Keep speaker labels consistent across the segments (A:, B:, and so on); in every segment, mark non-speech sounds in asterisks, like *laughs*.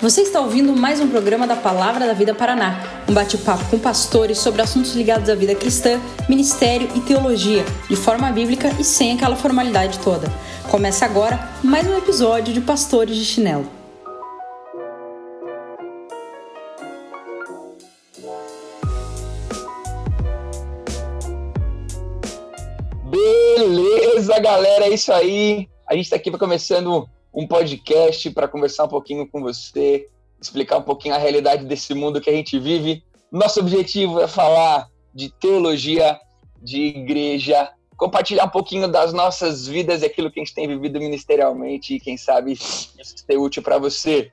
A: Você está ouvindo mais um programa da Palavra da Vida Paraná, um bate-papo com pastores sobre assuntos ligados à vida cristã, ministério e teologia, de forma bíblica e sem aquela formalidade toda. Começa agora mais um episódio de Pastores de Chinelo.
B: Beleza, galera, é isso aí. A gente está aqui começando um podcast para conversar um pouquinho com você, explicar um pouquinho a realidade desse mundo que a gente vive. Nosso objetivo é falar de teologia, de igreja, compartilhar um pouquinho das nossas vidas e aquilo que a gente tem vivido ministerialmente e quem sabe isso ser útil para você.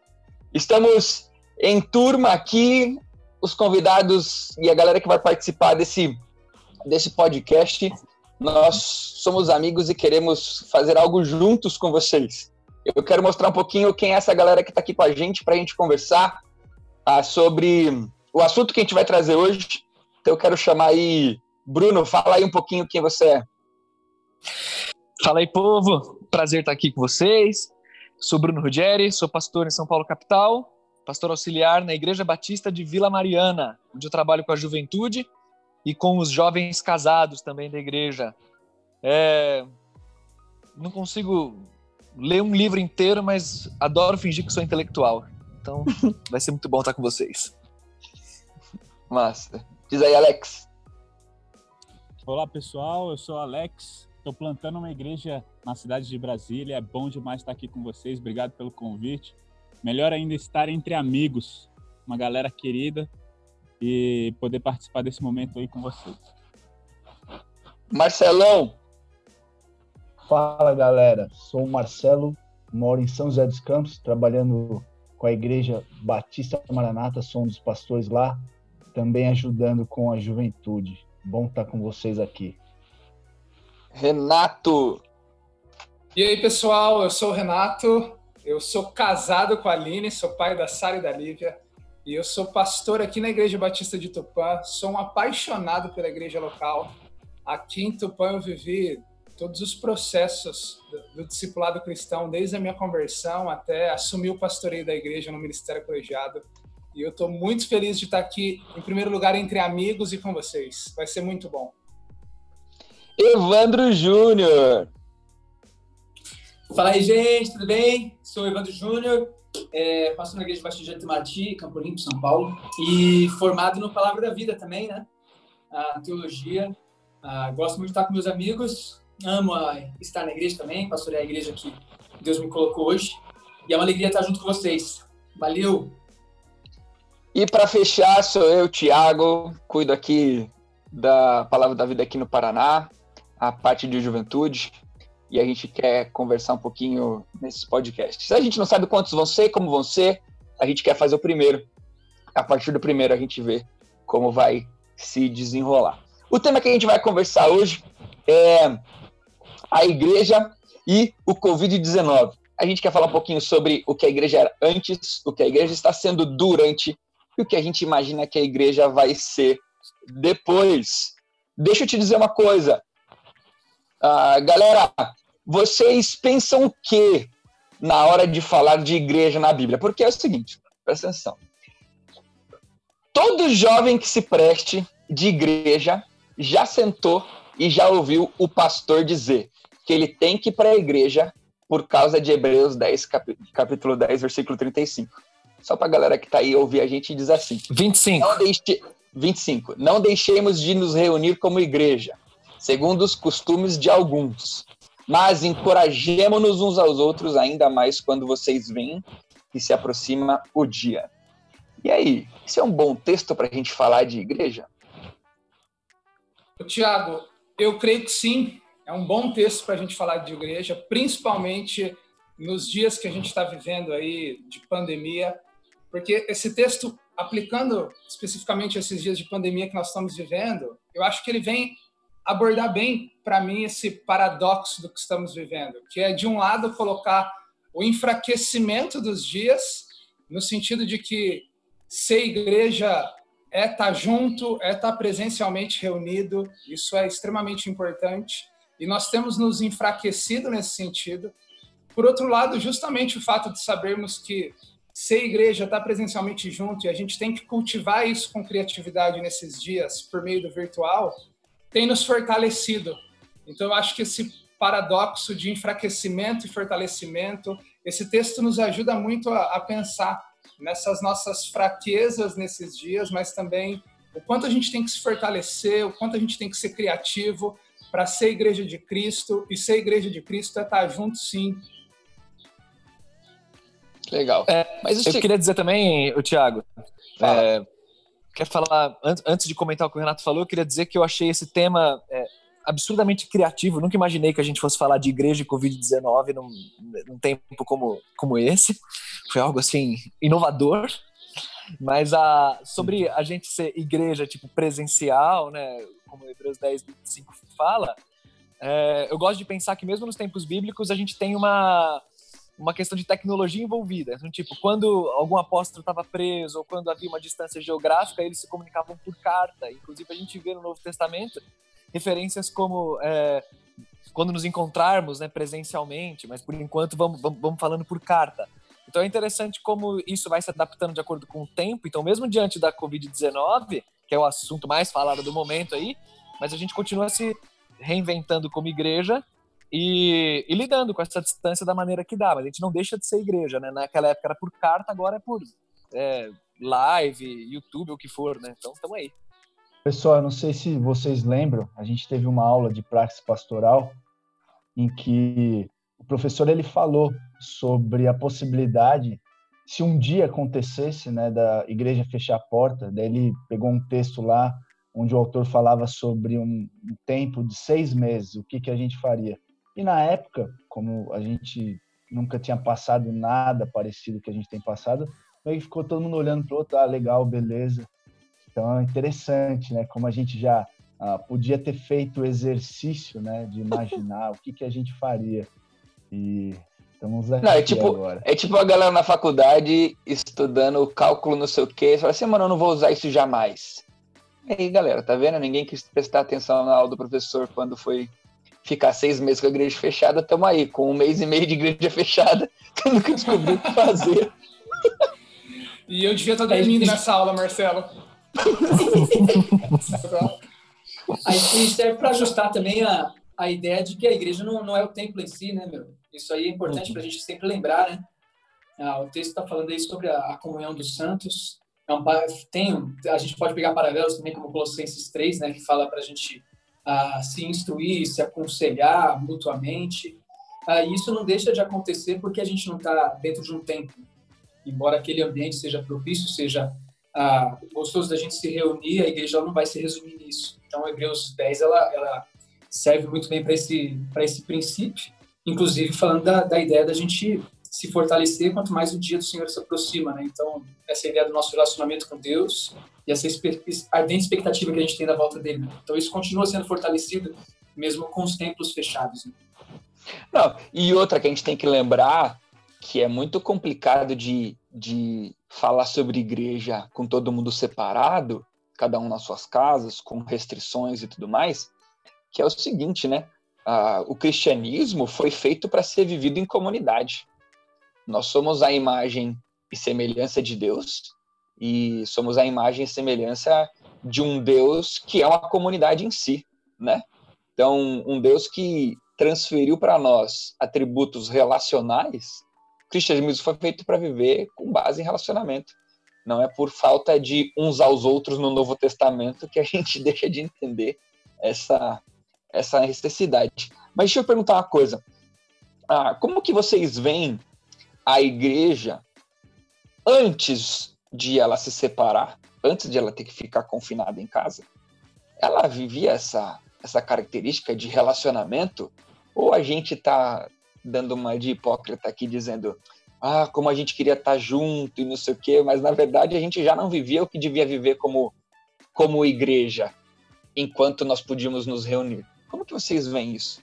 B: Estamos em turma aqui, os convidados e a galera que vai participar desse, desse podcast. Nós somos amigos e queremos fazer algo juntos com vocês. Eu quero mostrar um pouquinho quem é essa galera que está aqui com a gente para a gente conversar ah, sobre o assunto que a gente vai trazer hoje. Então eu quero chamar aí Bruno, fala aí um pouquinho quem você é.
C: Fala aí, povo. Prazer estar aqui com vocês. Sou Bruno Ruggeri, sou pastor em São Paulo capital, pastor auxiliar na Igreja Batista de Vila Mariana, onde eu trabalho com a juventude e com os jovens casados também da igreja. É... Não consigo ler um livro inteiro, mas adoro fingir que sou intelectual. Então, *laughs* vai ser muito bom estar com vocês.
B: Massa. Diz aí, Alex.
D: Olá, pessoal. Eu sou Alex. Estou plantando uma igreja na cidade de Brasília. É bom demais estar aqui com vocês. Obrigado pelo convite. Melhor ainda estar entre amigos, uma galera querida e poder participar desse momento aí com vocês.
B: Marcelão,
E: Fala galera, sou o Marcelo, moro em São José dos Campos, trabalhando com a Igreja Batista Maranata, sou um dos pastores lá, também ajudando com a juventude. Bom estar com vocês aqui.
B: Renato.
F: E aí pessoal, eu sou o Renato, eu sou casado com a Aline, sou pai da Sara e da Lívia, e eu sou pastor aqui na Igreja Batista de Tupã, sou um apaixonado pela igreja local. Aqui em Tupã eu vivi todos os processos do, do, discipulado cristão, desde a minha conversão até assumir o pastoreio da igreja no ministério colegiado. E eu estou muito feliz de estar aqui, em primeiro lugar, entre amigos e com vocês. Vai ser muito bom.
B: Evandro Júnior.
G: Fala aí, gente, tudo bem? Sou o Evandro Júnior, é, pastor na Igreja Batista de Itamati, Campo Limpo, São Paulo, e formado no Palavra da Vida também, né? A teologia. Ah, gosto muito de estar com meus amigos, amo estar na igreja também, pastorear a igreja que Deus me colocou hoje. E é uma alegria estar junto com vocês. Valeu!
B: E para fechar, sou eu, Tiago, cuido aqui da Palavra da Vida aqui no Paraná, a parte de juventude, e a gente quer conversar um pouquinho nesses podcasts. A gente não sabe quantos vão ser, como vão ser, a gente quer fazer o primeiro. A partir do primeiro a gente vê como vai se desenrolar. O tema que a gente vai conversar hoje é a igreja e o Covid-19. A gente quer falar um pouquinho sobre o que a igreja era antes, o que a igreja está sendo durante e o que a gente imagina que a igreja vai ser depois. Deixa eu te dizer uma coisa. Uh, galera, vocês pensam o que na hora de falar de igreja na Bíblia? Porque é o seguinte, presta atenção. Todo jovem que se preste de igreja já sentou e já ouviu o pastor dizer: que ele tem que ir para a igreja por causa de Hebreus 10, capítulo 10, versículo 35. Só para a galera que está aí ouvir a gente diz assim:
C: 25.
B: Não deixe... 25. Não deixemos de nos reunir como igreja, segundo os costumes de alguns, mas encorajemos-nos uns aos outros, ainda mais quando vocês veem que se aproxima o dia. E aí, esse é um bom texto para a gente falar de igreja?
F: Tiago, eu creio que sim, é um bom texto para a gente falar de igreja, principalmente nos dias que a gente está vivendo aí de pandemia, porque esse texto, aplicando especificamente esses dias de pandemia que nós estamos vivendo, eu acho que ele vem abordar bem, para mim, esse paradoxo do que estamos vivendo, que é, de um lado, colocar o enfraquecimento dos dias, no sentido de que ser igreja é estar tá junto, é estar tá presencialmente reunido, isso é extremamente importante e nós temos nos enfraquecido nesse sentido. Por outro lado, justamente o fato de sabermos que ser igreja, estar presencialmente junto, e a gente tem que cultivar isso com criatividade nesses dias, por meio do virtual, tem nos fortalecido. Então, eu acho que esse paradoxo de enfraquecimento e fortalecimento, esse texto nos ajuda muito a, a pensar nessas nossas fraquezas nesses dias, mas também o quanto a gente tem que se fortalecer, o quanto a gente tem que ser criativo para ser igreja de Cristo, e ser igreja de Cristo é estar junto, sim,
C: Legal. É, mas eu queria dizer também, o Thiago, é, quer falar antes de comentar o que o Renato falou, eu queria dizer que eu achei esse tema é, absurdamente criativo. Nunca imaginei que a gente fosse falar de igreja e Covid-19 num, num tempo como, como esse. Foi algo assim inovador. Mas a, sobre a gente ser igreja tipo presencial, né, como Hebreus 10, 25 fala, é, eu gosto de pensar que mesmo nos tempos bíblicos a gente tem uma uma questão de tecnologia envolvida. Então, tipo, quando algum apóstolo estava preso ou quando havia uma distância geográfica, eles se comunicavam por carta. Inclusive, a gente vê no Novo Testamento referências como é, quando nos encontrarmos né, presencialmente, mas por enquanto vamos, vamos, vamos falando por carta. Então é interessante como isso vai se adaptando de acordo com o tempo. Então, mesmo diante da Covid-19, que é o assunto mais falado do momento aí, mas a gente continua se reinventando como igreja e, e, lidando com essa distância da maneira que dá. Mas a gente não deixa de ser igreja, né? Naquela época era por carta, agora é por é, live, YouTube, o que for, né? Então estamos aí.
E: Pessoal, eu não sei se vocês lembram, a gente teve uma aula de praxe pastoral em que o professor ele falou sobre a possibilidade se um dia acontecesse, né, da igreja fechar a porta, daí ele pegou um texto lá onde o autor falava sobre um, tempo de seis meses, o que que a gente faria? E na época, como a gente nunca tinha passado nada parecido que a gente tem passado, aí ficou todo mundo olhando para o outro, ah, legal, beleza. Então é interessante, né? Como a gente já ah, podia ter feito o exercício, né? De imaginar *laughs* o que, que a gente faria. E estamos aqui
B: não, é tipo,
E: agora.
B: É tipo a galera na faculdade estudando cálculo não sei o quê. Você fala assim, mano, eu não vou usar isso jamais. E aí, galera, tá vendo? Ninguém quis prestar atenção na aula do professor quando foi ficar seis meses com a igreja fechada, estamos aí, com um mês e meio de igreja *laughs* fechada, tendo que descobrir o que fazer. *laughs*
F: E eu devia estar dormindo nessa aula, Marcelo. *laughs*
G: Aí serve para ajustar também a, a ideia de que a igreja não, não é o templo em si, né, meu? Isso aí é importante para a gente sempre lembrar, né? Ah, o texto está falando aí sobre a, a, comunhão dos santos. É um, tem, a gente pode pegar paralelos também como Colossenses 3, né, que fala para a gente a se instruir, se aconselhar mutuamente. Ah, isso não deixa de acontecer porque a gente não está dentro de um templo. Embora aquele ambiente seja propício, seja ah, gostoso da gente se reunir, a igreja não vai se resumir nisso. Então, Hebreus 10 ela, ela serve muito bem para esse, esse princípio, inclusive falando da, da ideia da gente se fortalecer quanto mais o dia do Senhor se aproxima, né? Então, essa ideia do nosso relacionamento com Deus e essa ardente expectativa que a gente tem da volta dele. Né? Então, isso continua sendo fortalecido mesmo com os templos fechados. Né?
B: Não, e outra que a gente tem que lembrar que é muito complicado de, de falar sobre igreja com todo mundo separado, cada um nas suas casas, com restrições e tudo mais, que é o seguinte, né? Ah, o cristianismo foi feito para ser vivido em comunidade. Nós somos a imagem e semelhança de Deus e somos a imagem e semelhança de um Deus que é uma comunidade em si, né? Então, um Deus que transferiu para nós atributos relacionais. O cristianismo foi feito para viver com base em relacionamento. Não é por falta de uns aos outros no Novo Testamento que a *laughs* gente deixa de entender essa essa necessidade. Mas deixa eu perguntar uma coisa. Ah, como que vocês veem a igreja, antes de ela se separar, antes de ela ter que ficar confinada em casa, ela vivia essa, essa característica de relacionamento? Ou a gente está dando uma de hipócrita aqui dizendo, ah, como a gente queria estar tá junto e não sei o quê, mas na verdade a gente já não vivia o que devia viver como, como igreja, enquanto nós podíamos nos reunir. Como que vocês veem isso?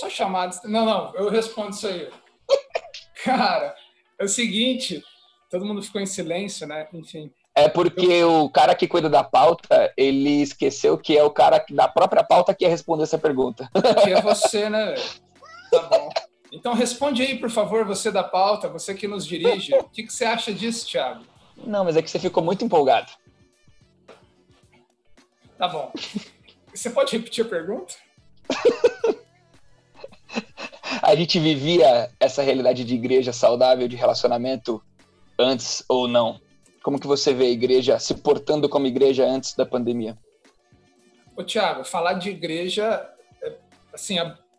F: só chamados. Não, não, eu respondo isso aí. *laughs* Cara, é o seguinte, todo mundo ficou em silêncio, né? Enfim.
B: É porque eu... o cara que cuida da pauta, ele esqueceu que é o cara da própria pauta que ia responder essa pergunta.
F: Que é você, né, velho? Tá bom. Então responde aí, por favor, você da pauta, você que nos dirige. O que, que você acha disso, Thiago?
B: Não, mas é que você ficou muito empolgado.
F: Tá bom. Você pode repetir a pergunta? *laughs*
B: a gente vivia essa realidade de igreja saudável, de relacionamento antes ou não? Como que você vê a igreja se portando como igreja antes da pandemia?
F: Ô, Tiago, falar de igreja, é, assim,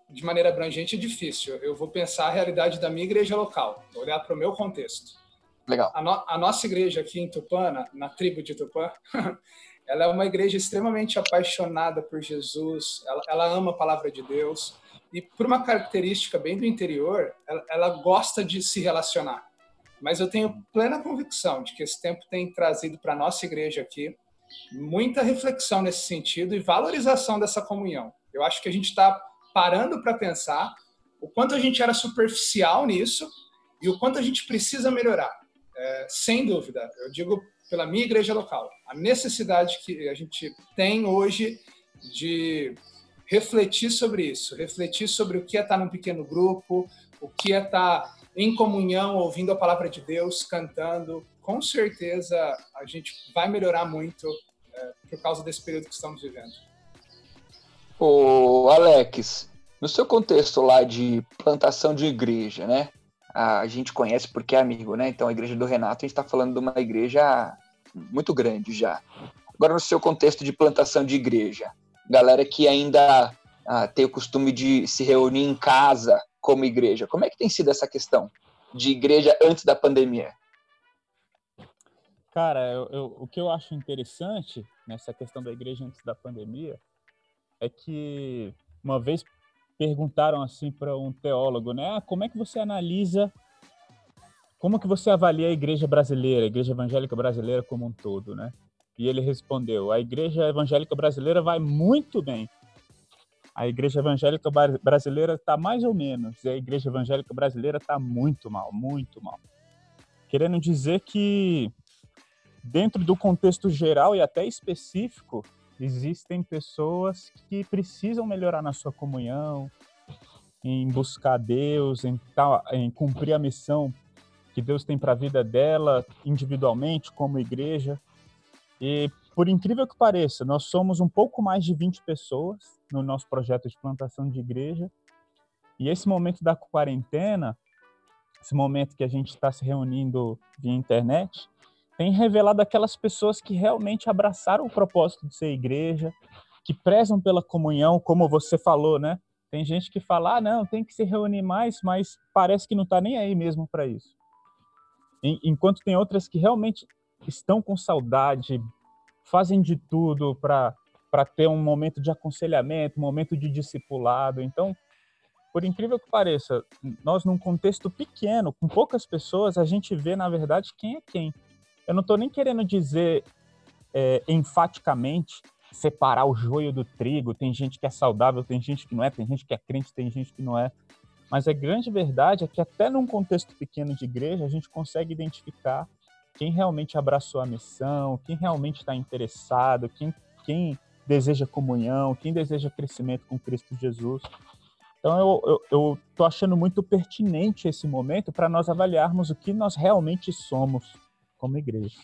F: de maneira abrangente é difícil. Eu vou pensar a realidade da minha igreja local, olhar para o meu contexto.
B: Legal.
F: A, no, a, nossa igreja aqui em Tupã, na, na tribo de Tupã, *laughs* ela é uma igreja extremamente apaixonada por Jesus, ela, ela, ama a palavra de Deus, e por uma característica bem do interior, ela, ela gosta de se relacionar. Mas eu tenho plena convicção de que esse tempo tem trazido para a nossa igreja aqui muita reflexão nesse sentido e valorização dessa comunhão. Eu acho que a gente está parando para pensar o quanto a gente era superficial nisso e o quanto a gente precisa melhorar. É, sem dúvida, eu digo pela minha igreja local, a necessidade que a gente tem hoje de refletir sobre isso, refletir sobre o que é estar num pequeno grupo, o que é estar em comunhão, ouvindo a palavra de Deus, cantando. Com certeza a gente vai melhorar muito é, por causa desse período que estamos vivendo.
B: O Alex, no seu contexto lá de plantação de igreja, né? A gente conhece porque é amigo, né? Então a igreja do Renato, a gente está falando de uma igreja muito grande já. Agora, no seu contexto de plantação de igreja, galera que ainda ah, tem o costume de se reunir em casa como igreja, como é que tem sido essa questão de igreja antes da pandemia?
D: Cara, eu, eu, o que eu acho interessante nessa questão da igreja antes da pandemia é que uma vez perguntaram assim para um teólogo, né? Ah, como é que você analisa, como que você avalia a igreja brasileira, a igreja evangélica brasileira como um todo, né? E ele respondeu: a igreja evangélica brasileira vai muito bem. A igreja evangélica brasileira está mais ou menos, e a igreja evangélica brasileira está muito mal, muito mal. Querendo dizer que, dentro do contexto geral e até específico, existem pessoas que precisam melhorar na sua comunhão, em buscar Deus, em, em cumprir a missão que Deus tem para a vida dela, individualmente, como igreja. E, por incrível que pareça, nós somos um pouco mais de 20 pessoas no nosso projeto de plantação de igreja. E esse momento da quarentena, esse momento que a gente está se reunindo via internet, tem revelado aquelas pessoas que realmente abraçaram o propósito de ser igreja, que prezam pela comunhão, como você falou, né? Tem gente que fala, ah, não, tem que se reunir mais, mas parece que não está nem aí mesmo para isso. Enquanto tem outras que realmente estão com saudade, fazem de tudo para ter um momento de aconselhamento, um momento de discipulado. Então, por incrível que pareça, nós num contexto pequeno, com poucas pessoas, a gente vê, na verdade, quem é quem. Eu não estou nem querendo dizer é, enfaticamente separar o joio do trigo. Tem gente que é saudável, tem gente que não é, tem gente que é crente, tem gente que não é. Mas a grande verdade é que até num contexto pequeno de igreja a gente consegue identificar quem realmente abraçou a missão, quem realmente está interessado, quem, quem deseja comunhão, quem deseja crescimento com Cristo Jesus. Então eu, eu achando muito pertinente esse momento para nós avaliarmos o que nós realmente somos como igreja.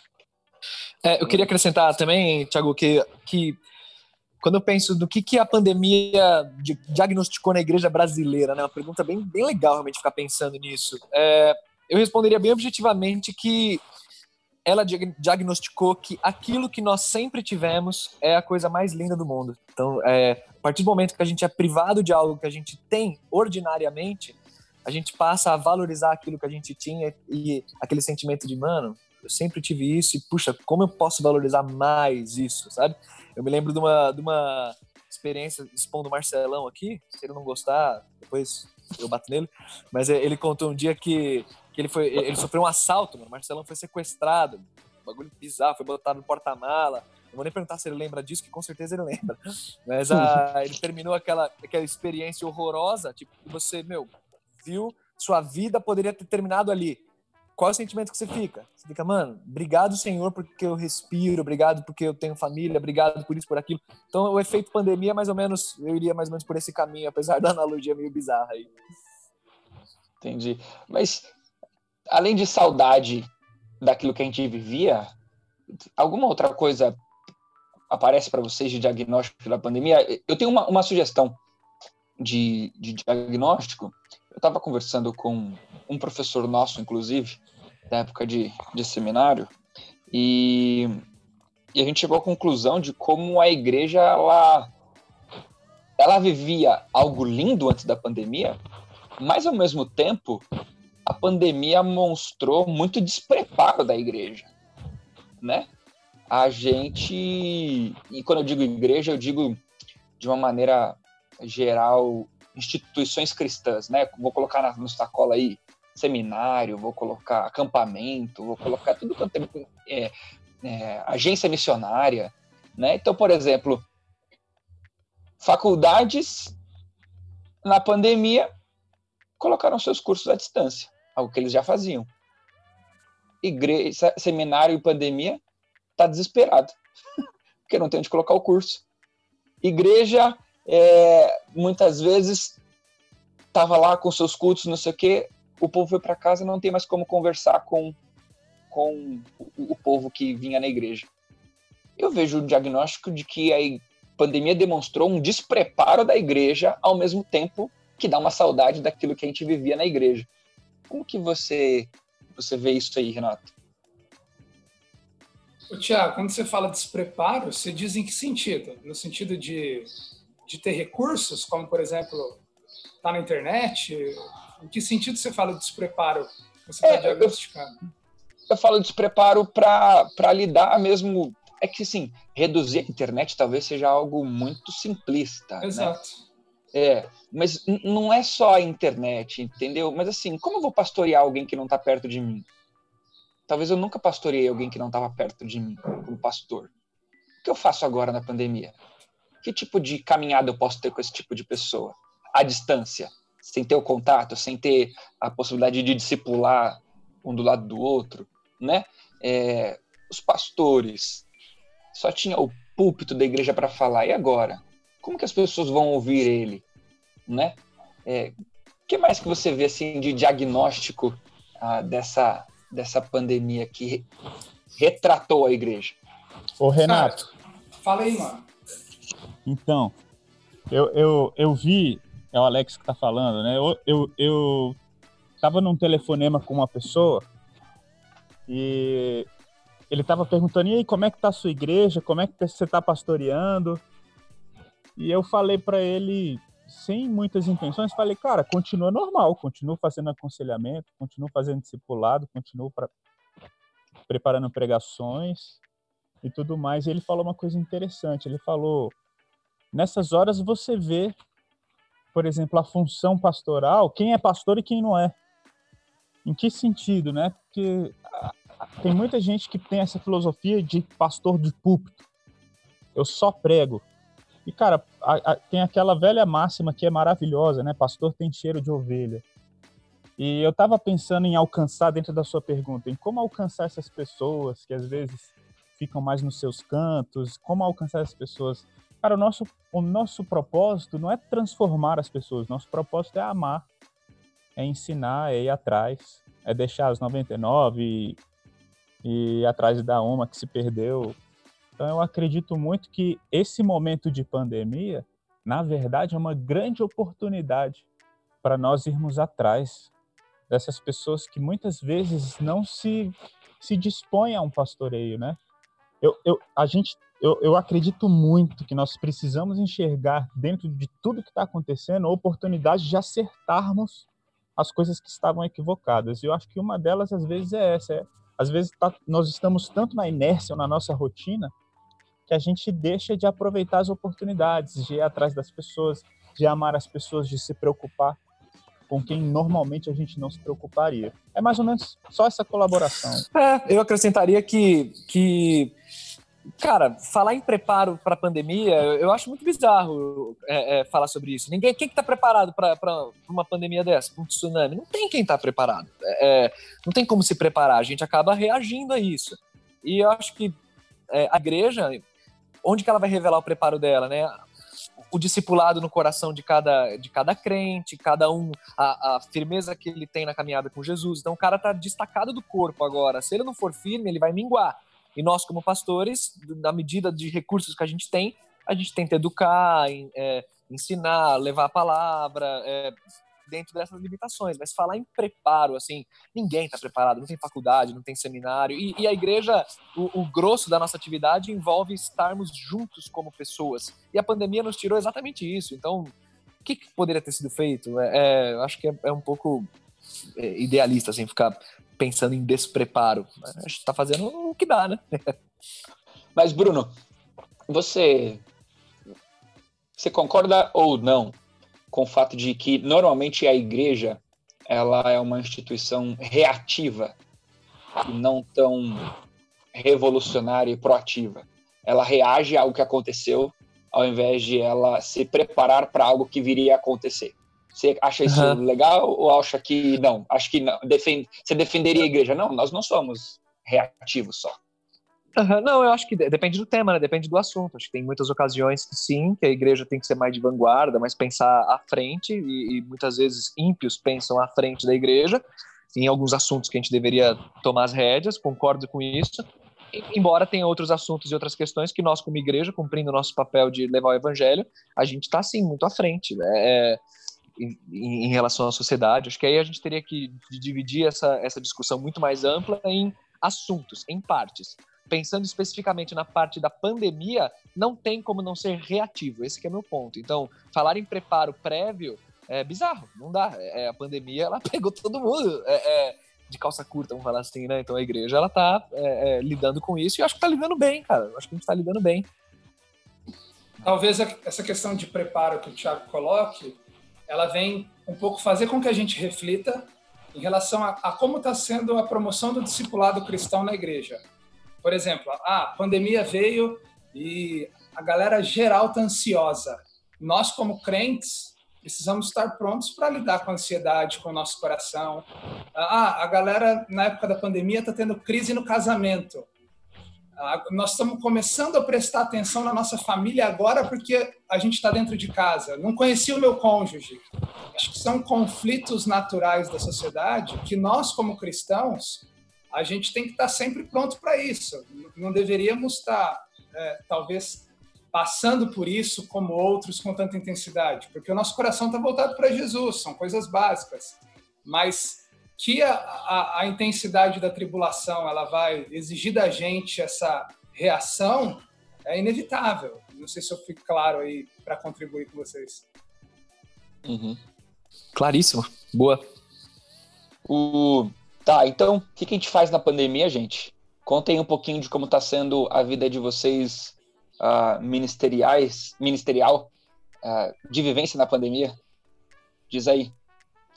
C: É, eu queria acrescentar também, Tiago, que, que quando eu penso do que, que a pandemia diagnosticou na igreja brasileira, né? Uma pergunta bem, bem legal realmente ficar pensando nisso. É, eu responderia bem objetivamente que ela diagnosticou que aquilo que nós sempre tivemos é a coisa mais linda do mundo. Então, é, a partir do momento que a gente é privado de algo que a gente tem ordinariamente, a gente passa a valorizar aquilo que a gente tinha e aquele sentimento de, mano, eu sempre tive isso e, puxa, como eu posso valorizar mais isso, sabe? Eu me lembro de uma, de uma experiência expondo o Marcelão aqui, se ele não gostar, depois eu bato nele, mas ele contou um dia que, que ele, foi, ele sofreu um assalto, mano. o Marcelão foi sequestrado, um bagulho bizarro, foi botado no porta-mala, não vou nem perguntar se ele lembra disso, que com certeza ele lembra. Mas a, *laughs* ele terminou aquela, aquela experiência horrorosa, tipo, você, meu, viu, sua vida poderia ter terminado ali. Qual é o sentimento que você fica? Você fica, mano, obrigado, Senhor, porque eu respiro, obrigado porque eu tenho família, obrigado por isso, por aquilo. Então, o efeito pandemia, mais ou menos, eu iria mais ou menos por esse caminho, apesar da analogia meio bizarra aí.
B: Entendi. Mas, além de saudade daquilo que a gente vivia, alguma outra coisa aparece para vocês de diagnóstico da pandemia? Eu tenho uma, uma sugestão de, de diagnóstico. Eu estava conversando com um professor nosso, inclusive, da época de, de seminário, e, e a gente chegou à conclusão de como a igreja ela, ela vivia algo lindo antes da pandemia, mas ao mesmo tempo a pandemia mostrou muito despreparo da igreja, né? A gente, e quando eu digo igreja, eu digo de uma maneira geral instituições cristãs, né? Vou colocar na, no sacola aí seminário, vou colocar acampamento, vou colocar tudo quanto é, é, é, agência missionária, né? Então, por exemplo, faculdades na pandemia colocaram seus cursos à distância, algo que eles já faziam. Igreja, seminário e pandemia tá desesperado, *laughs* porque não tem onde colocar o curso. Igreja, é, muitas vezes, estava lá com seus cultos, não sei o quê, o povo foi para casa não tem mais como conversar com, com o, o, povo que vinha na igreja. Eu vejo o diagnóstico de que a pandemia demonstrou um despreparo da igreja ao mesmo tempo que dá uma saudade daquilo que a gente vivia na igreja. Como que você você vê isso aí, Renato?
F: Tiago, quando você fala despreparo, você diz em que sentido? No sentido de, de ter recursos, como por exemplo, tá na internet, em que sentido você fala de despreparo? Você está é, diagnosticando?
B: Eu, eu falo despreparo para lidar mesmo. É que, assim, reduzir a internet talvez seja algo muito simplista.
F: Né? Exato.
B: Né? É, mas não é só a internet, entendeu? Mas assim, como eu vou pastorear alguém que não está perto de mim? Talvez eu nunca pastoreei alguém que não estava perto de mim, como pastor. O que eu faço agora na pandemia? Que tipo de caminhada eu posso ter com esse tipo de pessoa? À distância? sem ter o contato, sem ter a possibilidade de discipular um do lado do outro, né? É, os pastores só tinha o púlpito da igreja para falar e agora como que as pessoas vão ouvir ele, né? É, o que mais que você vê assim de diagnóstico ah, dessa dessa pandemia que retratou a igreja?
D: Ô Renato,
F: fala aí, mano.
D: Então, eu, eu, eu vi é o Alex que está falando, né? Eu, eu, eu tava num telefonema com uma pessoa e ele estava perguntando, e aí, como é que tá a sua igreja? Como é que você está pastoreando? E eu falei para ele, sem muitas intenções, falei, cara, continua normal, continua fazendo aconselhamento, continua fazendo discipulado, continua pra, preparando pregações e tudo mais. E ele falou uma coisa interessante, ele falou, nessas horas você vê por exemplo, a função pastoral, quem é pastor e quem não é. Em que sentido, né? Porque tem muita gente que tem essa filosofia de pastor de púlpito. Eu só prego. E, cara, a, a, tem aquela velha máxima que é maravilhosa, né? Pastor tem cheiro de ovelha. E eu estava pensando em alcançar, dentro da sua pergunta, em como alcançar essas pessoas que às vezes ficam mais nos seus cantos, como alcançar essas pessoas Cara, o nosso, o nosso propósito não é transformar as pessoas, nosso propósito é amar, é ensinar, é ir atrás, é deixar as 99 e, e ir atrás da uma que se perdeu. Então, eu acredito muito que esse momento de pandemia, na verdade, é uma grande oportunidade para nós irmos atrás dessas pessoas que muitas vezes não se, se dispõem a um pastoreio, né? Eu, eu, a gente eu, eu acredito muito que nós precisamos enxergar, dentro de tudo que está acontecendo, a oportunidade de acertarmos as coisas que estavam equivocadas. E eu acho que uma delas, às vezes, é essa. É, às vezes, tá, nós estamos tanto na inércia ou na nossa rotina que a gente deixa de aproveitar as oportunidades, de ir atrás das pessoas, de amar as pessoas, de se preocupar com quem normalmente a gente não se preocuparia. É mais ou menos só essa colaboração.
C: É, eu acrescentaria que, que cara, falar em preparo para a pandemia, eu acho muito bizarro é, é, falar sobre isso. Ninguém, quem que está preparado para uma pandemia dessa, para um tsunami? Não tem quem está preparado. É, é, não tem como se preparar. A gente acaba reagindo a isso. E eu acho que é, a igreja, onde que ela vai revelar o preparo dela, né? O discipulado no coração de cada, de cada crente, cada um, a, a firmeza que ele tem na caminhada com Jesus. Então o cara está destacado do corpo agora. Se ele não for firme, ele vai minguar. E nós, como pastores, na medida de recursos que a gente tem, a gente tenta educar, é, ensinar, levar a palavra, é, dentro dessas limitações. Mas falar em preparo, assim, ninguém está preparado, não tem faculdade, não tem seminário. E, e a igreja, o, o, grosso da nossa atividade envolve estarmos juntos como pessoas. E a pandemia nos tirou exatamente isso. Então, o que, que poderia ter sido feito? É, é, acho que é, é um pouco é, idealista, assim, ficar pensando em despreparo. A gente está fazendo o que dá, né? *laughs*
B: Mas, Bruno, você, você concorda ou não com o fato de que normalmente a igreja ela é uma instituição reativa e não tão revolucionária e proativa. Ela reage ao que aconteceu ao invés de ela se preparar para algo que viria a acontecer. Você acha isso uhum. legal ou acha que não? Acho que não. Defende, você defenderia a igreja? Não, nós não somos reativos só.
C: Uhum. Não, eu acho que depende do tema, né? depende do assunto. Acho que tem muitas ocasiões que sim, que a igreja tem que ser mais de vanguarda, mas pensar à frente, e, e muitas vezes ímpios pensam à frente da igreja, em alguns assuntos que a gente deveria tomar as rédeas, concordo com isso. Embora tenha outros assuntos e outras questões que nós, como igreja, cumprindo o nosso papel de levar o evangelho, a gente está sim muito à frente. Né? É, em, em, relação à sociedade. Acho que aí a gente teria que dividir essa, essa discussão muito mais ampla em assuntos, em partes. Pensando especificamente na parte da pandemia, não tem como não ser reativo. Esse é meu ponto. Então, falar em preparo prévio é bizarro, não dá. É, a pandemia ela *laughs* pegou todo mundo é, é, de calça curta, vamos falar assim, né? Então a igreja ela tá é, é, lidando com isso e acho que tá lidando bem, cara. Acho que a gente tá lidando bem.
F: Talvez essa questão de preparo que o Thiago coloque ela vem um pouco fazer com que a gente reflita em relação a, a como está sendo a promoção do discipulado cristão na igreja. Por exemplo, a pandemia veio e a galera geral está ansiosa. Nós, como crentes, precisamos estar prontos para lidar com a ansiedade, com o nosso coração. Ah, a galera, na época da pandemia, está tendo crise no casamento. Ah, nós estamos começando a prestar atenção na nossa família agora porque a gente está dentro de casa. Não conhecia o meu cônjuge. Acho que são conflitos naturais da sociedade que nós, como cristãos, a gente tem que estar sempre pronto para isso. Não deveríamos estar, é, talvez, passando por isso como outros com tanta intensidade, porque o nosso coração está voltado para Jesus, são coisas básicas. Mas que a, a, a, intensidade da tribulação ela vai exigir da gente essa reação é inevitável. Não sei se eu fico claro aí para contribuir com vocês.
C: Uhum. Claríssimo. Boa.
B: O... Tá, então, o que, a gente faz na pandemia, gente? Contem um pouquinho de como está sendo a vida de vocês uh, ministeriais, ministerial, uh, de vivência na pandemia. Diz aí,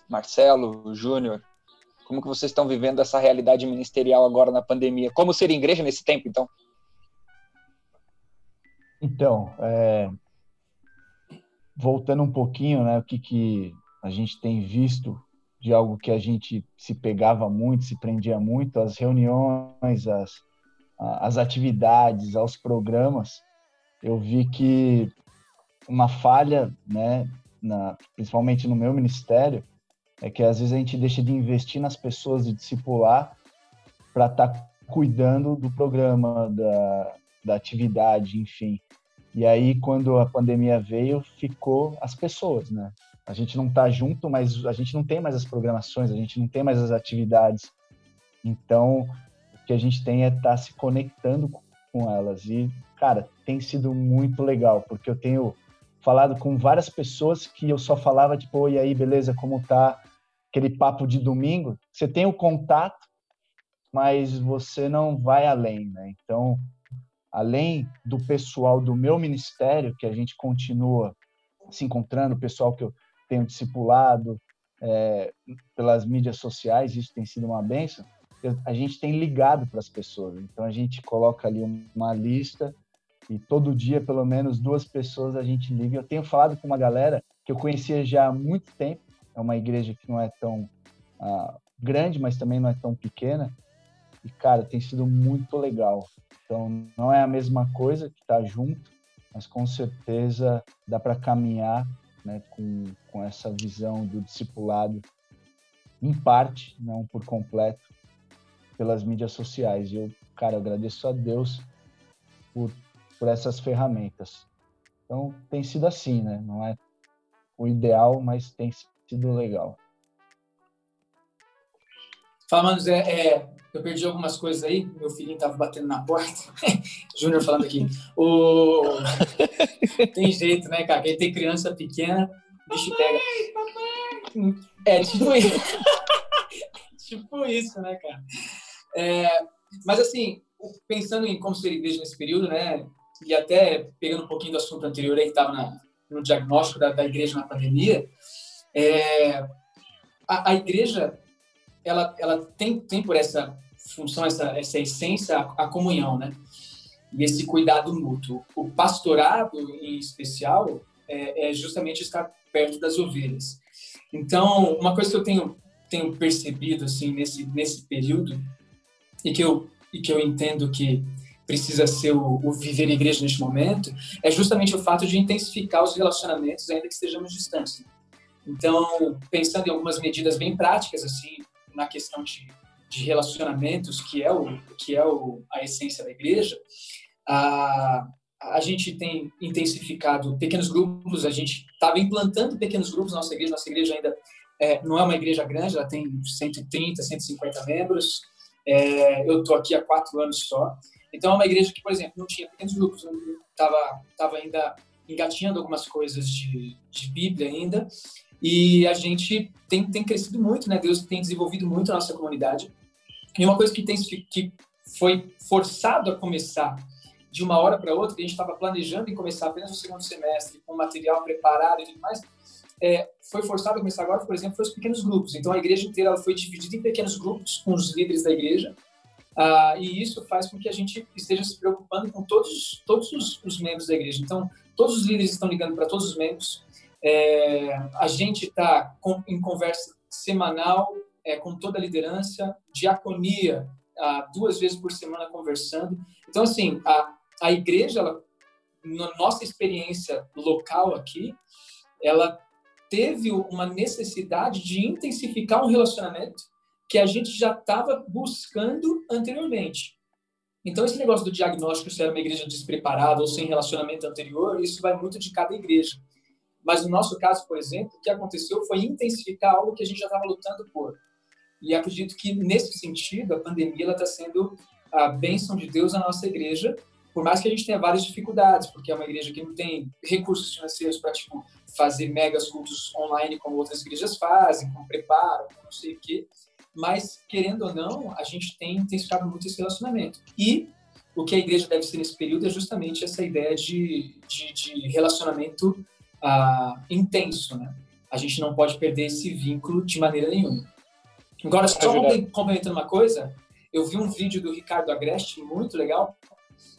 B: Marcelo, Júnior, como que vocês estão vivendo essa realidade ministerial agora na pandemia? Como ser igreja nesse tempo, então?
E: Então, é... voltando um pouquinho, né, o que, que a gente tem visto de algo que a gente se pegava muito, se prendia muito, as reuniões, as, as atividades, aos programas, eu vi que uma falha, né, na, principalmente no meu ministério, é que às vezes a gente deixa de investir nas pessoas e discipular para estar tá cuidando do programa, da, da atividade, enfim. E aí, quando a pandemia veio, ficou as pessoas, né? A gente não está junto, mas a gente não tem mais as programações, a gente não tem mais as atividades. Então, o que a gente tem é estar tá se conectando com elas. E, cara, tem sido muito legal, porque eu tenho falado com várias pessoas que eu só falava, tipo, e aí, beleza, como tá? Aquele papo de domingo, você tem o contato, mas você não vai além, né? Então, além do pessoal do meu ministério, que a gente continua se encontrando, o pessoal que eu tenho discipulado é, pelas mídias sociais, isso tem sido uma benção, a gente tem ligado para as pessoas. Então a gente coloca ali uma lista e todo dia, pelo menos duas pessoas a gente liga. Eu tenho falado com uma galera que eu conhecia já há muito tempo. É uma igreja que não é tão uh, grande, mas também não é tão pequena. E, cara, tem sido muito legal. Então, não é a mesma coisa que tá junto, mas com certeza dá para caminhar né, com, com essa visão do discipulado, em parte, não por completo, pelas mídias sociais. E eu, cara, eu agradeço a Deus por, por essas ferramentas. Então, tem sido assim, né? Não é o ideal, mas tem sido legal.
G: Fala, mano, Zé, é, eu perdi algumas coisas aí, meu filhinho tava batendo na porta. *laughs* Júnior falando aqui. O... *laughs* tem jeito, né, cara? Quem tem criança pequena, o bicho pega. É tipo *laughs* isso. tipo isso, né, cara? É, mas assim, pensando em como ser igreja nesse período, né? E até pegando um pouquinho do assunto anterior aí que estava no diagnóstico da, da, igreja na pandemia, é, a, a igreja ela, ela tem, tem por essa função, essa, essa essência, a, a comunhão, né? E esse cuidado mútuo. O pastorado, em especial, é, é, justamente estar perto das ovelhas. Então, uma coisa que eu tenho, tenho percebido, assim, nesse, nesse período, e que eu, e que eu entendo que precisa ser o, o viver igreja neste momento, é justamente o fato de intensificar os relacionamentos, ainda que estejamos distantes. Então, pensando em algumas medidas bem práticas, assim, na questão de, de relacionamentos, que é, o, que é o, a essência da igreja, a, a gente tem intensificado pequenos grupos, a gente estava implantando pequenos grupos na nossa igreja, nossa igreja ainda é, não é uma igreja grande, ela tem 130, 150 membros, é, eu estou aqui há quatro anos só, então é uma igreja que, por exemplo, não tinha pequenos grupos, estava tava ainda engatinhando algumas coisas de, de Bíblia ainda, e a gente tem, tem crescido muito, né? Deus tem desenvolvido muito a nossa comunidade. E uma coisa que, tem, que foi forçado a começar de uma hora para outra, que a gente estava planejando em começar apenas no segundo semestre, com material preparado e tudo mais, é, foi forçado a começar agora, por exemplo, foi os pequenos grupos. Então, a igreja inteira foi dividida em pequenos grupos com os líderes da igreja, ah, e isso faz com que a gente esteja se preocupando com todos, todos os, os membros da igreja. Então, todos os líderes estão ligando para todos os membros, é, a gente está em conversa semanal é, com toda a liderança, diaconia, duas vezes por semana conversando. Então, assim, a, a igreja, ela, na nossa experiência local aqui, ela teve uma necessidade de intensificar um relacionamento que a gente já estava buscando anteriormente. Então, esse negócio do diagnóstico, se era uma igreja despreparada ou sem relacionamento anterior, isso vai muito de cada igreja. Mas no nosso caso, por exemplo, o que aconteceu foi intensificar algo que a gente já estava lutando por. E acredito que, nesse sentido, a pandemia está sendo a bênção de Deus na nossa igreja, por mais que a gente tenha várias dificuldades, porque é uma igreja que não tem recursos financeiros para tipo, fazer megas cultos online como outras igrejas fazem, com preparo, não sei o quê. Mas, querendo ou não, a gente tem intensificado muito esse relacionamento. E o que a igreja deve ser nesse período é justamente essa ideia de, de, de relacionamento ah, intenso, né? A gente não pode perder esse vínculo de maneira nenhuma. Agora, só é complementando uma coisa, eu vi um vídeo do Ricardo Agreste, muito legal,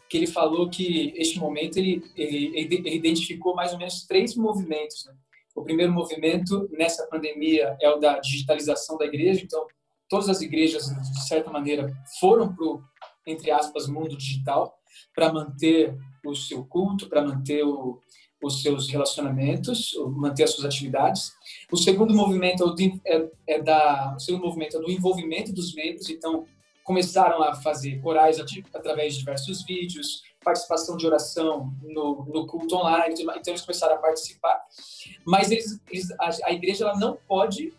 G: que ele falou que este momento ele, ele, ele identificou mais ou menos três movimentos. Né? O primeiro movimento nessa pandemia é o da digitalização da igreja, então todas as igrejas, de certa maneira, foram para o, entre aspas, mundo digital para manter o seu culto, para manter o, os seus relacionamentos, manter as suas atividades. O segundo movimento é, é, é, da, o segundo movimento é do envolvimento dos membros, então começaram a fazer corais através de diversos vídeos, participação de oração no, no culto online, então eles começaram a participar. Mas eles, eles, a, a igreja ela não pode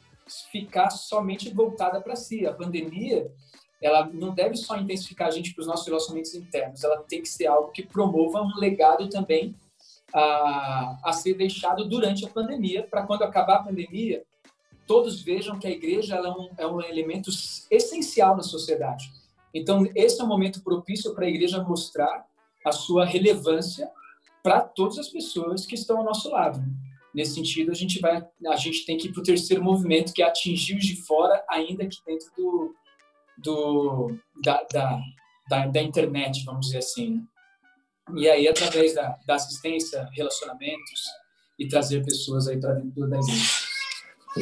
G: ficar somente voltada para si. A pandemia ela não deve só intensificar a gente para os nossos relacionamentos internos, ela tem que ser algo que promova um legado também a, a ser deixado durante a pandemia, para quando acabar a pandemia, todos vejam que a igreja é um, é, um, elemento essencial na sociedade. Então, esse é um momento propício para a igreja mostrar a sua relevância para todas as pessoas que estão ao nosso lado. Nesse sentido, a gente vai, a gente tem que ir para o terceiro movimento, que é atingir os de fora, ainda que dentro do, do, da, da, da, da internet, vamos dizer assim. Né? E aí, através da, da assistência, relacionamentos e trazer pessoas aí para dentro da igreja.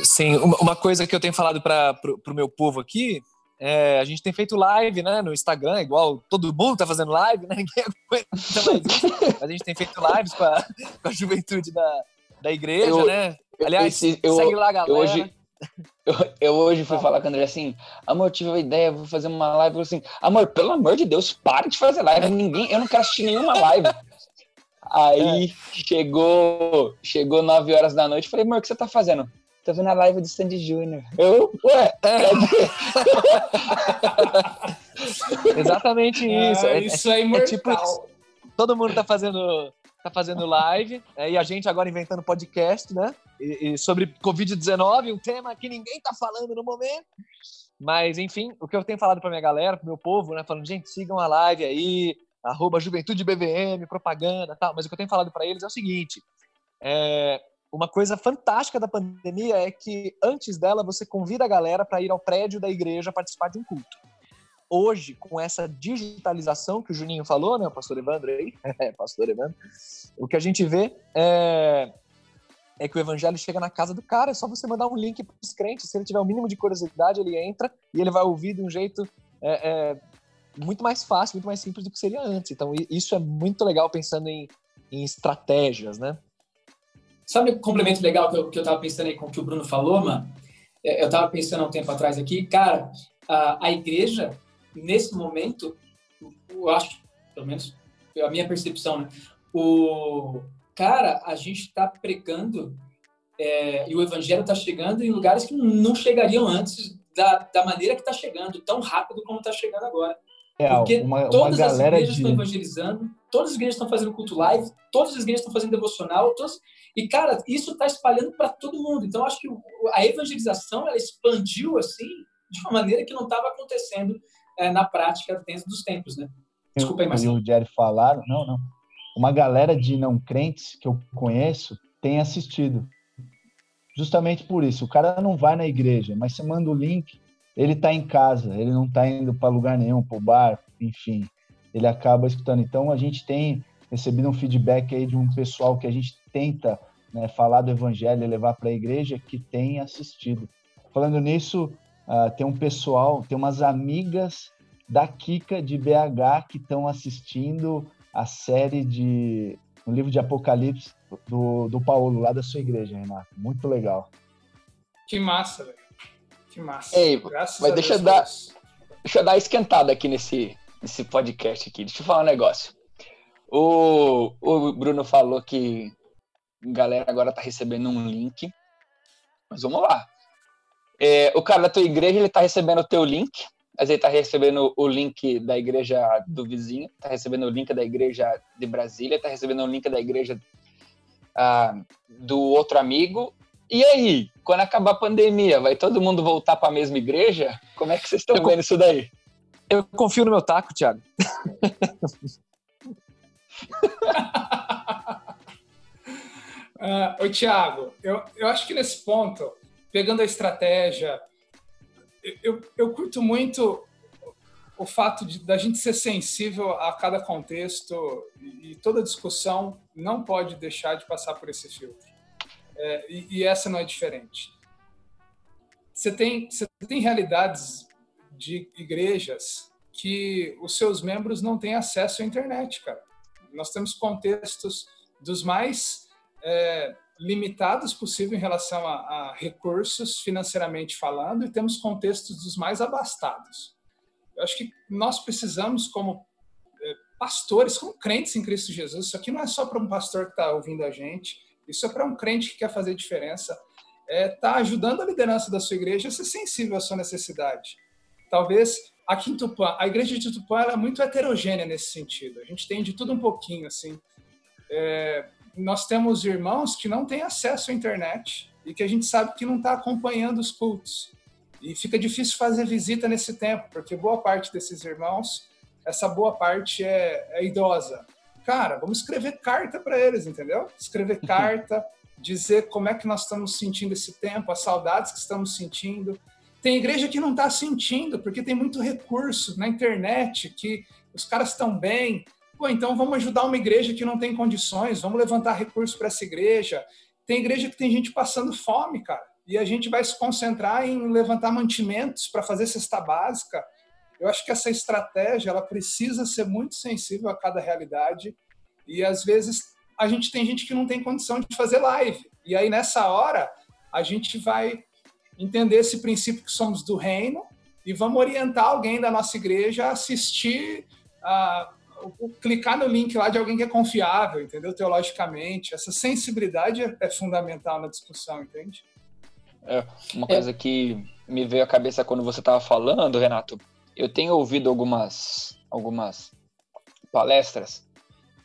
C: Sim, uma coisa que eu tenho falado para o meu povo aqui é, a gente tem feito live, né, no Instagram, igual todo mundo tá fazendo live, né, *laughs* ninguém aguenta mais isso. a gente tem feito lives com a, *laughs* com a juventude da, da igreja, eu, né? Aliás, eu, segue lá, galera.
B: Hoje, eu, eu, hoje fui falar com o André assim, amor, tive uma ideia, vou fazer uma live. Eu assim, amor, pelo amor de Deus, para de fazer live. Ninguém, eu não quero assistir nenhuma live. Aí é. chegou, chegou 9 horas da noite, falei, amor, o que você tá fazendo? Tô vendo a live do Sandy Júnior. Eu, ué, é. *laughs*
C: Exatamente isso.
F: É, isso é imortal. É tipo.
C: Todo mundo tá fazendo tá fazendo live, é, e a gente agora inventando podcast, né? E, e sobre Covid-19, um tema que ninguém tá falando no momento. Mas, enfim, o que eu tenho falado pra minha galera, pro meu povo, né? Falando, gente, sigam a live aí, arroba Juventude BVM, propaganda tal. Mas o que eu tenho falado para eles é o seguinte: é, uma coisa fantástica da pandemia é que antes dela você convida a galera para ir ao prédio da igreja participar de um culto hoje, com essa digitalização que o Juninho falou, né, o pastor Evandro aí, *laughs* é, pastor Evandro, o que a gente vê é, é que o evangelho chega na casa do cara, é só você mandar um link para os crentes, se ele tiver o um mínimo de curiosidade, ele entra e ele vai ouvir de um jeito é, é, muito mais fácil, muito mais simples do que seria antes. Então, isso é muito legal pensando em, em estratégias, né?
G: Sabe um complemento legal que eu, que pensando aí com o que o Bruno falou, mano? É, eu tava pensando há um tempo atrás aqui, cara, a, a igreja nesse momento, eu acho, pelo menos a minha percepção, né? O cara, a gente está pregando é, e o evangelho está chegando em lugares que não chegariam antes da, da maneira que está chegando, tão rápido como está chegando agora. É, Porque uma, uma todas as igrejas de... estão evangelizando, todas as igrejas estão fazendo culto live, todas as igrejas estão fazendo devocional, todas... e cara, isso está espalhando para todo mundo. Então, acho que a evangelização ela expandiu assim de uma maneira que não estava acontecendo é, na prática dentro dos tempos, né? Desculpa aí, Marcelo.
E: o Jerry falaram, não, não. Uma galera de não crentes que eu conheço tem assistido. Justamente por isso. O cara não vai na igreja, mas você manda o link, ele está em casa, ele não está indo para lugar nenhum, para o bar, enfim. Ele acaba escutando. Então, a gente tem recebido um feedback aí de um pessoal que a gente tenta né, falar do evangelho e levar para a igreja que tem assistido. Falando nisso, Uh, tem um pessoal, tem umas amigas da Kika de BH que estão assistindo a série de o livro de Apocalipse do, do Paulo, lá da sua igreja, Renato. Muito legal.
F: Que massa, velho. Que massa.
B: Ei, Graças mas deixa eu, dar, deixa eu dar esquentada aqui nesse, nesse podcast aqui. Deixa eu falar um negócio. O, o Bruno falou que a galera agora tá recebendo um link. Mas vamos lá. É, o cara da tua igreja, ele tá recebendo o teu link, mas ele tá recebendo o link da igreja do vizinho, tá recebendo o link da igreja de Brasília, tá recebendo o link da igreja ah, do outro amigo. E aí, quando acabar a pandemia, vai todo mundo voltar para a mesma igreja? Como é que vocês estão vendo isso daí?
C: Eu confio no meu taco, Thiago.
F: uh, *laughs* ô, Thiago, eu, eu acho que nesse ponto pegando a estratégia, eu, eu curto muito o fato de da gente ser sensível a cada contexto e, toda discussão não pode deixar de passar por esse filtro. É, e, e, essa não é diferente. Você tem, tem realidades de igrejas que os seus membros não têm acesso à internet, cara. Nós temos contextos dos mais é, limitados possível em relação a, a, recursos financeiramente falando e temos contextos dos mais abastados. Eu acho que nós precisamos, como é, pastores, como crentes em Cristo Jesus, isso aqui não é só para um pastor que está ouvindo a gente, isso é para um crente que quer fazer diferença, é tá ajudando a liderança da sua igreja a ser sensível à sua necessidade. Talvez aqui em Tupã, a igreja de Tupã é muito heterogênea nesse sentido. A gente tem de tudo um pouquinho, assim. É, nós temos irmãos que não têm acesso à internet e que a gente sabe que não está acompanhando os cultos. E fica difícil fazer visita nesse tempo, porque boa parte desses irmãos, essa boa parte é, é idosa. Cara, vamos escrever carta para eles, entendeu? Escrever carta, dizer como é que nós estamos sentindo esse tempo, as saudades que estamos sentindo. Tem igreja que não está sentindo, porque tem muito recurso na internet, que os caras estão bem. Pô, então vamos ajudar uma igreja que não tem condições, vamos levantar recursos para essa igreja. Tem igreja que tem gente passando fome, cara, e a gente vai se concentrar em levantar mantimentos para fazer cesta básica. Eu acho que essa estratégia ela precisa ser muito sensível a cada realidade e às vezes a gente tem gente que não tem condição de fazer live. E aí nessa hora a gente vai entender esse princípio que somos do reino e vamos orientar alguém da nossa igreja a assistir, a, clicar no link lá de alguém que é confiável, entendeu? Teologicamente. Essa sensibilidade é, é fundamental na discussão, entende?
B: É, uma coisa é. que me veio à cabeça quando você estava falando, Renato, eu tenho ouvido algumas, algumas palestras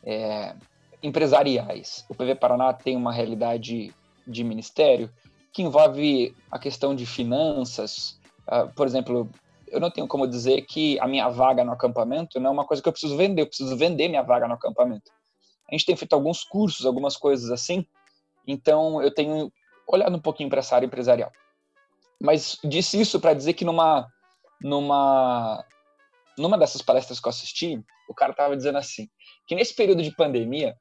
B: é, empresariais. O PV Paraná tem uma realidade de ministério que envolve a questão de finanças. Uh, por exemplo, eu não tenho como dizer que a minha vaga no acampamento não é uma coisa que eu preciso vender, eu preciso vender minha vaga no acampamento. A gente tem feito alguns cursos, algumas coisas assim, então eu tenho olhado um pouquinho para essa área empresarial. Mas disse isso para dizer que numa, numa, numa dessas palestras que eu assisti, o cara estava dizendo assim, que nesse período de pandemia,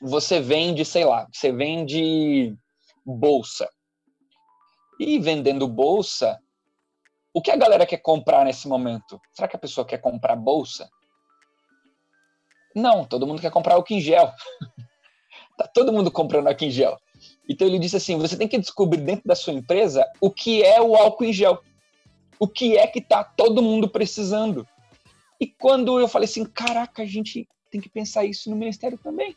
B: você vende, sei lá, você vende bolsa. E vendendo bolsa, o que a galera quer comprar nesse momento? Será que a pessoa quer comprar bolsa? Não, todo mundo quer comprar álcool em gel. *laughs* tá todo mundo comprando álcool em gel. Então ele disse assim: você tem que descobrir dentro da sua empresa o que é o álcool em gel. O que é que tá todo mundo precisando. E quando eu falei assim, caraca, a gente tem que pensar isso no ministério também.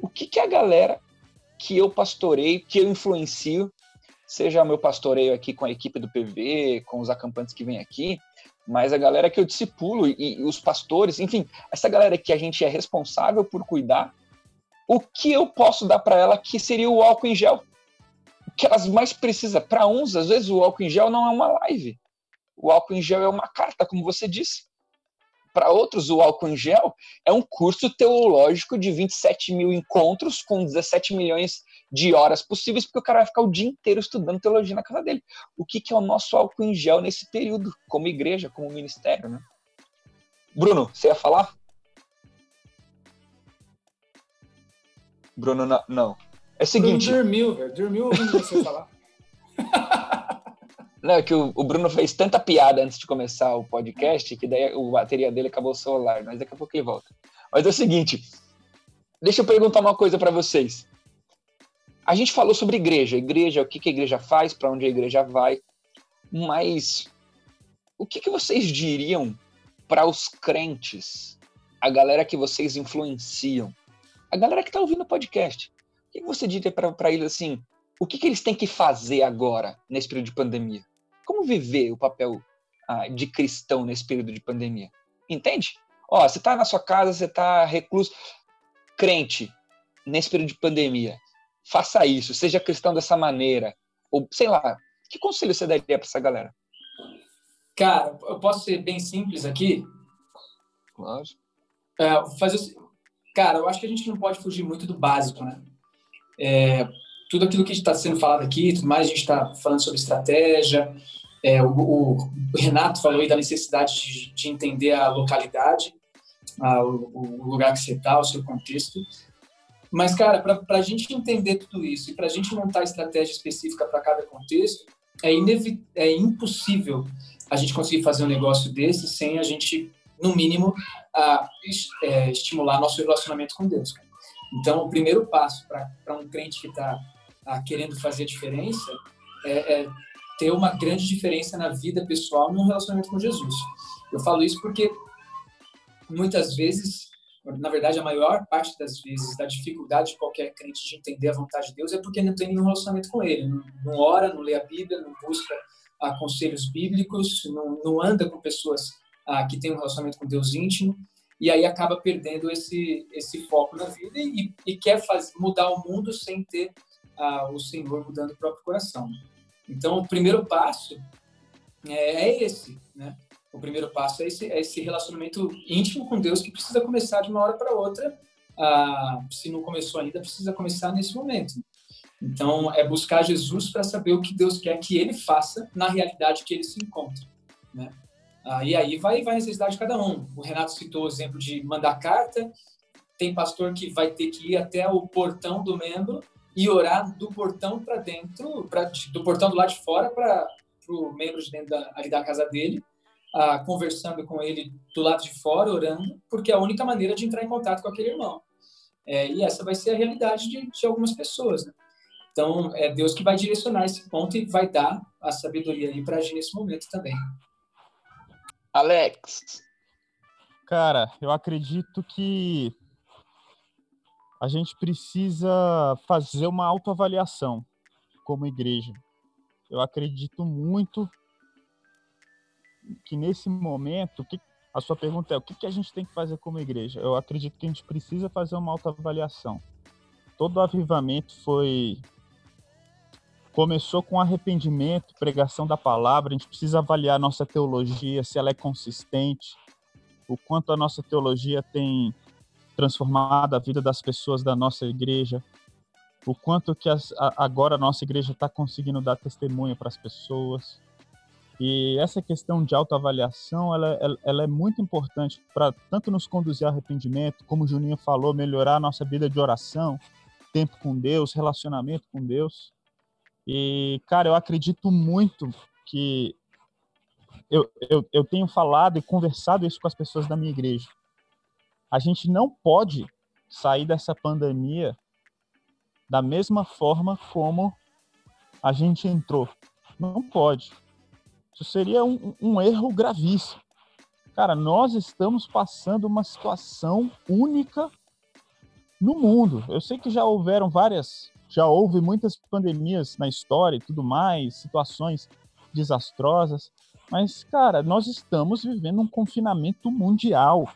B: O que, que a galera que eu pastoreio, que eu influencio, seja o meu pastoreio aqui com a equipe do PV, com os acampantes que vêm aqui, mas a galera que eu discipulo e, e os pastores, enfim, essa galera que a gente é responsável por cuidar, o que eu posso dar para ela que seria o álcool em gel? O que elas mais precisam? Para uns, às vezes, o álcool em gel não é uma live. O álcool em gel é uma carta, como você disse. Para outros, o álcool em gel é um curso teológico de 27 mil encontros com 17 milhões de horas possíveis, porque o cara vai ficar o dia inteiro estudando teologia na casa dele. O que, que é o nosso álcool em gel nesse período, como igreja, como ministério, né? Bruno, você ia falar? Bruno, não. não. É o seguinte.
F: Bruno dormiu, velho. Dormiu ouvindo você falar. *laughs*
B: Não, é que o, o, Bruno fez tanta piada antes de começar o podcast que daí a bateria dele acabou o celular, mas daqui a pouco ele volta. Mas é o seguinte, deixa eu perguntar uma coisa para vocês. A gente falou sobre igreja, igreja, o que, que a igreja faz, para onde a igreja vai, mas o que, que vocês diriam para os crentes, a galera que vocês influenciam, a galera que está ouvindo o podcast? O que, que você diria para eles assim? O que, que eles têm que fazer agora, nesse período de pandemia? Como viver o papel ah, de cristão nesse período de pandemia? Entende? Ó, você está na sua casa, você está recluso, crente, nesse período de pandemia. Faça isso, seja cristão dessa maneira. Ou, sei lá, que conselho você daria para essa galera?
G: Cara, eu posso ser bem simples aqui?
B: Claro.
G: É, fazer, cara, eu acho que a gente não pode fugir muito do básico, né? É, tudo aquilo que está sendo falado aqui, tudo mais, a gente está falando sobre estratégia. É, o, o, Renato falou aí da necessidade de, de entender a localidade, a, o, o, lugar que você está, o seu contexto. Mas, cara, para a gente entender tudo isso e para a gente montar estratégia específica para cada contexto, é, é impossível a gente conseguir fazer um negócio desse sem a gente, no mínimo, a, é, estimular nosso relacionamento com Deus. Cara. Então, o primeiro passo para um crente que está tá querendo fazer a diferença é, é, ter uma grande diferença na vida pessoal no relacionamento com Jesus. Eu falo isso porque muitas vezes, na verdade, a maior parte das vezes, da dificuldade de qualquer crente de entender a vontade de Deus é porque não tem nenhum relacionamento com Ele. Não, não ora, não lê a Bíblia, não busca ah, conselhos bíblicos, não, não anda com pessoas ah, que têm um relacionamento com Deus íntimo e aí acaba perdendo esse esse foco na vida e, e quer mudar o mundo sem ter ah, o Senhor mudando o próprio coração. Então, o primeiro passo é, é esse, né? O primeiro passo é esse, é esse relacionamento íntimo com Deus que precisa começar de uma hora para outra. Ah, se não começou ainda, precisa começar nesse momento. Então, é buscar Jesus para saber o que Deus quer que ele faça na realidade que ele se encontra. Né? Ah, e aí vai, vai a necessidade de cada um. O Renato citou o exemplo de mandar carta. Tem pastor que vai ter que ir até o portão do membro e orar do portão para dentro, pra, do portão do lado de fora para o membro de dentro da, ali da casa dele, ah, conversando com ele do lado de fora, orando, porque é a única maneira de entrar em contato com aquele irmão. É, e essa vai ser a realidade de, de algumas pessoas. Né? Então, é Deus que vai direcionar esse ponto e vai dar a sabedoria aí para agir nesse momento também.
B: Alex.
D: Cara, eu acredito que a gente precisa fazer uma autoavaliação como igreja. Eu acredito muito que nesse momento, que, a sua pergunta é o que, que a gente tem que fazer como igreja? Eu acredito que a gente precisa fazer uma autoavaliação. Todo avivamento foi começou com arrependimento, pregação da palavra. A gente precisa avaliar nossa teologia, se ela é consistente, o quanto a nossa teologia tem transformado a vida das pessoas da nossa igreja, o quanto que as, a, agora a nossa igreja está conseguindo dar testemunho para as pessoas. E essa questão de autoavaliação, ela, ela, ela é muito importante para tanto nos conduzir ao arrependimento, como o Juninho falou, melhorar a nossa vida de oração, tempo com Deus, relacionamento com Deus. E, cara, eu acredito muito que eu, eu, eu tenho falado e conversado isso com as pessoas da minha igreja. A gente não pode sair dessa pandemia da mesma forma como a gente entrou. Não pode. Isso seria um, um erro gravíssimo. Cara, nós estamos passando uma situação única no mundo. Eu sei que já houveram várias já houve muitas pandemias na história e tudo mais, situações desastrosas, mas, cara, nós estamos vivendo um confinamento mundial.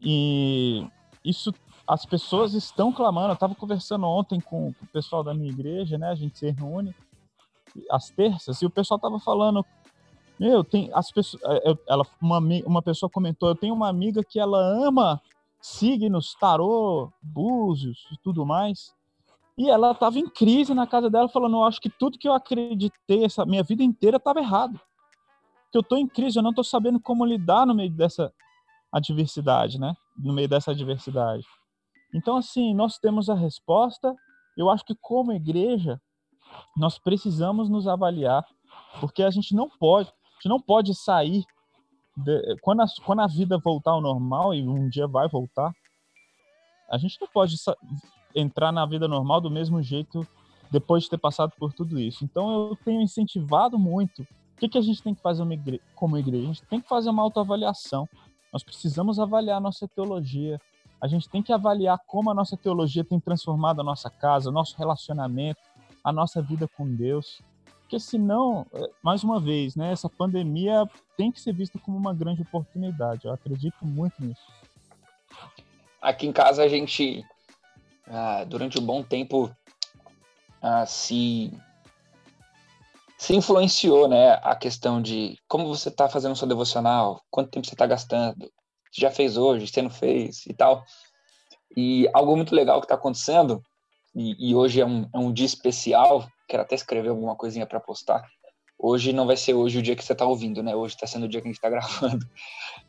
D: E isso, as pessoas estão clamando. Eu estava conversando ontem com, o pessoal da minha igreja, né? A gente se reúne às terças, e o pessoal estava falando. Meu, tem as pessoas. É, ela, uma, uma pessoa comentou: eu tenho uma amiga que ela ama signos, tarô, búzios e tudo mais. E ela estava em crise na casa dela, falando: Eu acho que tudo que eu acreditei essa minha vida inteira estava errado. Que eu estou em crise, eu não estou sabendo como lidar no meio dessa adversidade, né? No meio dessa adversidade. Então, assim, nós temos a resposta. Eu acho que, como igreja, nós precisamos nos avaliar, porque a gente não pode, a gente não pode sair de, quando, a, quando a vida voltar ao normal e um dia vai voltar, a gente não pode entrar na vida normal do mesmo jeito depois de ter passado por tudo isso. Então eu tenho incentivado muito. O que, que a gente tem que fazer como igreja? A gente tem que fazer uma autoavaliação. Nós precisamos avaliar nossa teologia. A gente tem que avaliar como a nossa teologia tem transformado a nossa casa, nosso relacionamento, a nossa vida com Deus. Porque senão, é, mais uma vez, né, essa pandemia tem que ser vista como uma grande oportunidade. Eu acredito muito nisso.
B: Aqui em casa a gente, ah, durante um bom tempo, ah, se, se influenciou né, a questão de como você está fazendo seu devocional, quanto tempo você está gastando, se já fez hoje, se não fez e tal. E algo muito legal que está acontecendo, e, e, hoje é um, é um dia especial, quero até escrever alguma coisinha para postar. Hoje não vai ser hoje o dia que você está ouvindo, né? Hoje está sendo o dia que a gente está *laughs* gravando.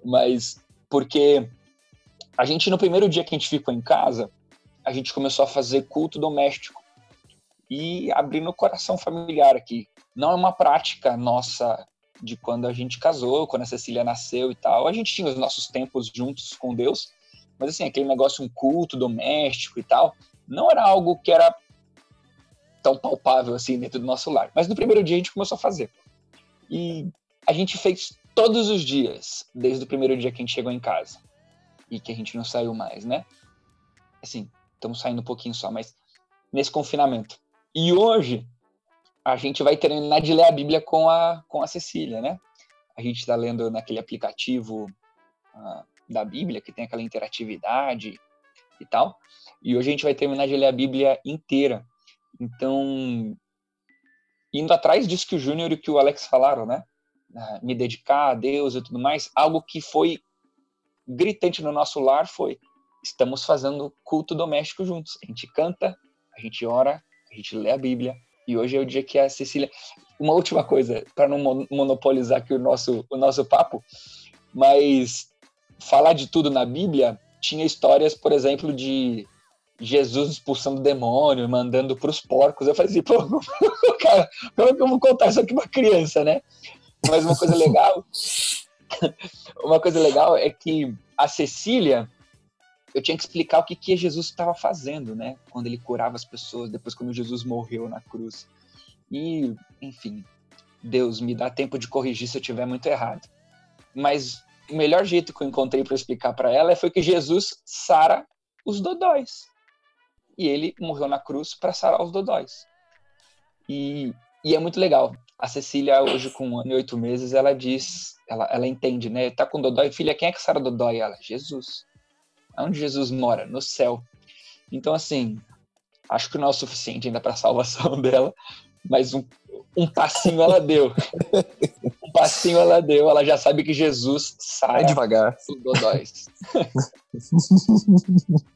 B: Mas porque a gente, no primeiro dia que a gente ficou em casa, a gente começou a fazer culto doméstico e abrindo o coração familiar aqui. Não é uma prática nossa de quando a gente casou, quando a Cecília nasceu e tal. A gente tinha os nossos tempos juntos com Deus, mas assim, aquele negócio, um culto doméstico e tal, não era algo que era tão palpável assim dentro do nosso lar. Mas no primeiro dia a gente começou a fazer. E a gente fez todos os dias, desde o primeiro dia que a gente chegou em casa. E que a gente não saiu mais, né? Assim, estamos saindo um pouquinho só, mas nesse confinamento. E hoje a gente vai terminar de ler a Bíblia com a, com a Cecília, né? A gente está lendo naquele aplicativo uh, da Bíblia, que tem aquela interatividade e tal. E hoje a gente vai terminar de ler a Bíblia inteira. Então, indo atrás disso que o Júnior e que o Alex falaram, né? Ah, me dedicar a Deus e tudo mais, algo que foi gritante no nosso lar foi: estamos fazendo culto doméstico juntos. A gente canta, a gente ora, a gente lê a Bíblia, e hoje é o dia que a Cecília. Uma última coisa, para não monopolizar aqui o nosso, o nosso papo, mas falar de tudo na Bíblia tinha histórias, por exemplo, de Jesus expulsando demônio, mandando para os porcos. Eu falei assim, pô, *laughs* cara, como é que eu vou contar isso aqui para criança, né? Mas uma coisa legal, *laughs* uma coisa legal é que a Cecília, eu tinha que explicar o que, que Jesus estava fazendo, né? Quando ele curava as pessoas, depois quando Jesus morreu na cruz. E, enfim, Deus me dá tempo de corrigir se eu tiver muito errado. Mas o melhor jeito que eu encontrei para explicar para ela foi que Jesus sara os dodóis. E ele morreu na cruz para sarar os dodóis. E, e é muito legal. A Cecília, hoje com um ano e oito meses, ela diz, ela, ela entende, né? Tá com dodói, filha, quem é que sara dodói? Ela, Jesus. Onde Jesus mora? No céu. Então, assim, acho que não é o suficiente ainda para a salvação *laughs* dela, mas um, um passinho ela deu. *laughs* um passinho ela deu. Ela já sabe que Jesus sai
C: devagar.
B: os dodóis. *laughs*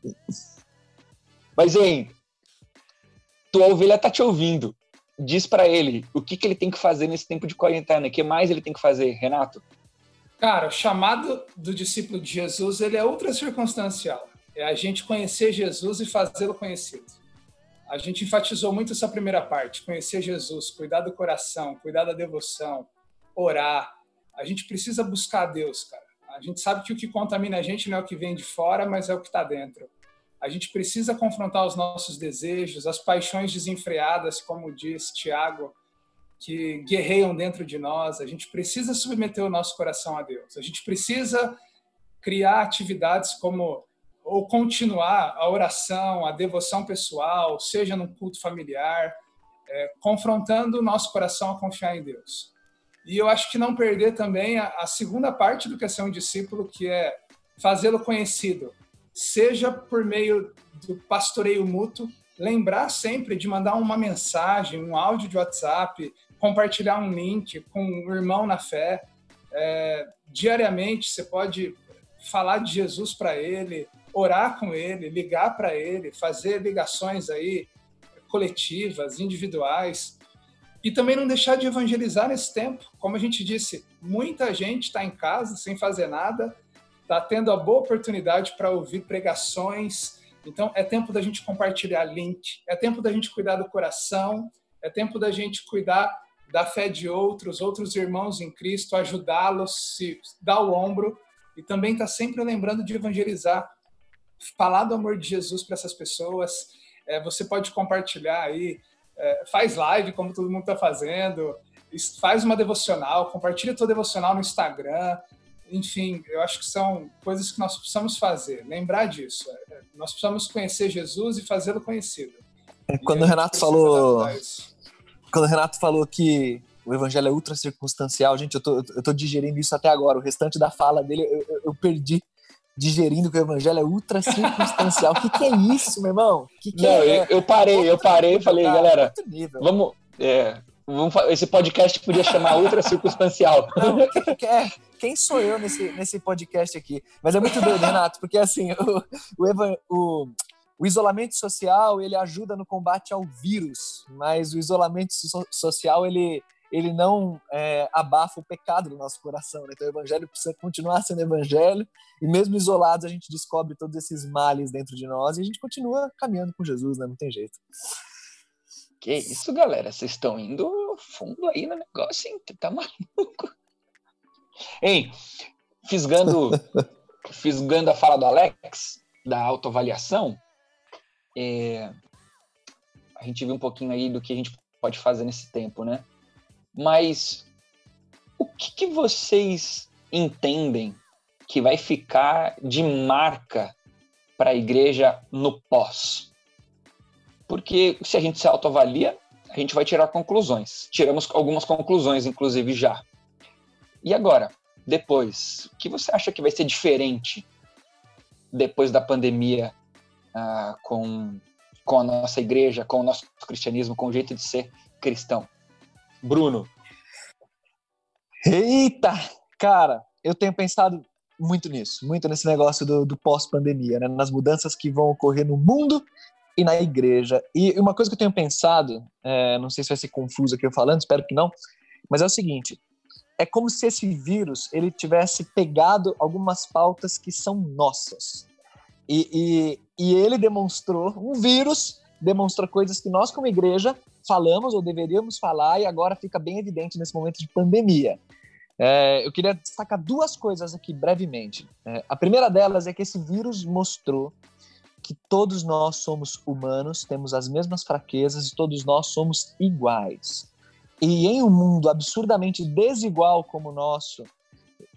B: mas, hein, tua ovelha tá te ouvindo. Diz para ele o que, que ele tem que fazer nesse tempo de quarentena. O que mais ele tem que fazer, Renato?
F: Cara, o chamado do discípulo de Jesus ele é ultra circunstancial. É a gente conhecer Jesus e fazê-lo conhecido. A gente enfatizou muito essa primeira parte: conhecer Jesus, cuidar do coração, cuidar da devoção, orar. A gente precisa buscar Deus, cara. A gente sabe que o que contamina a gente não é o que vem de fora, mas é o que está dentro. A gente precisa confrontar os nossos desejos, as paixões desenfreadas, como diz Tiago, que guerreiam dentro de nós. A gente precisa submeter o nosso coração a Deus. A gente precisa criar atividades como ou continuar a oração, a devoção pessoal, seja no culto familiar, é, confrontando o nosso coração a confiar em Deus. E eu acho que não perder também a, a segunda parte do que é ser um discípulo, que é fazê-lo conhecido, seja por meio do pastoreio mútuo, lembrar sempre de mandar uma mensagem, um áudio de WhatsApp, compartilhar um link com um irmão na fé. É, diariamente você pode falar de Jesus para ele, orar com ele, ligar para ele, fazer ligações aí coletivas, individuais. E também não deixar de evangelizar nesse tempo. Como a gente disse, muita gente está em casa sem fazer nada, está tendo a boa oportunidade para ouvir pregações. Então, é tempo da gente compartilhar link, é tempo da gente cuidar do coração, é tempo da gente cuidar da fé de outros, outros irmãos em Cristo, ajudá-los, se dar o ombro e também está sempre lembrando de evangelizar, falar do amor de Jesus para essas pessoas. É, você pode compartilhar aí, é, faz live como todo mundo está fazendo, faz uma devocional, compartilha tua devocional no Instagram. Enfim, eu acho que são coisas que nós precisamos fazer, lembrar disso. É, nós precisamos conhecer Jesus e fazê-lo conhecido.
C: É, quando o Renato falou quando o Renato falou que o evangelho é ultra circunstancial, gente, eu tô, eu tô digerindo isso até agora. O restante da fala dele eu, eu, eu perdi digerindo que o evangelho é ultra circunstancial. O *laughs* que, que é isso, meu irmão? Que que
B: Não, é? eu, eu, parei, eu parei e falei, galera, vamos. É, vamos. Esse podcast podia chamar ultra circunstancial. *laughs*
C: Não, que, que é? Quem sou eu nesse, nesse podcast aqui? Mas é muito doido, Renato, porque assim, *laughs* o, o, o o isolamento social ele ajuda no combate ao vírus, mas o isolamento so social ele ele não é, abafa o pecado do nosso coração. Né? Então o evangelho precisa continuar sendo evangelho e mesmo isolados a gente descobre todos esses males dentro de nós e a gente continua caminhando com Jesus, né? Não tem jeito.
B: Que isso, galera? Vocês estão indo fundo aí no negócio, hein? Tá maluco? Hein? Fisgando, *laughs* fisgando a fala do Alex, da autoavaliação, é, a gente viu um pouquinho aí do que a gente pode fazer nesse tempo, né? Mas o que, que vocês entendem que vai ficar de marca para a igreja no pós? Porque se a gente se autoavalia, a gente vai tirar conclusões. Tiramos algumas conclusões, inclusive, já. E agora, depois, o que você acha que vai ser diferente depois da pandemia uh, com, com a nossa igreja, com o nosso cristianismo, com o jeito de ser cristão. Bruno.
C: Eita! Cara, eu tenho pensado muito nisso, muito nesse negócio do, do pós-pandemia, né? nas mudanças que vão ocorrer no mundo e na igreja. E uma coisa que eu tenho pensado, é, não sei se vai ser confuso aqui eu falando, espero que não, mas é o seguinte: é como se esse vírus ele tivesse pegado algumas pautas que são nossas. E, e, e ele demonstrou, um vírus demonstra coisas que nós, como igreja, falamos ou deveríamos falar, e agora fica bem evidente nesse momento de pandemia. É, eu queria destacar duas coisas aqui brevemente. É, a primeira delas é que esse vírus mostrou que todos nós somos humanos, temos as mesmas fraquezas e todos nós somos iguais. E em um mundo absurdamente desigual como o nosso,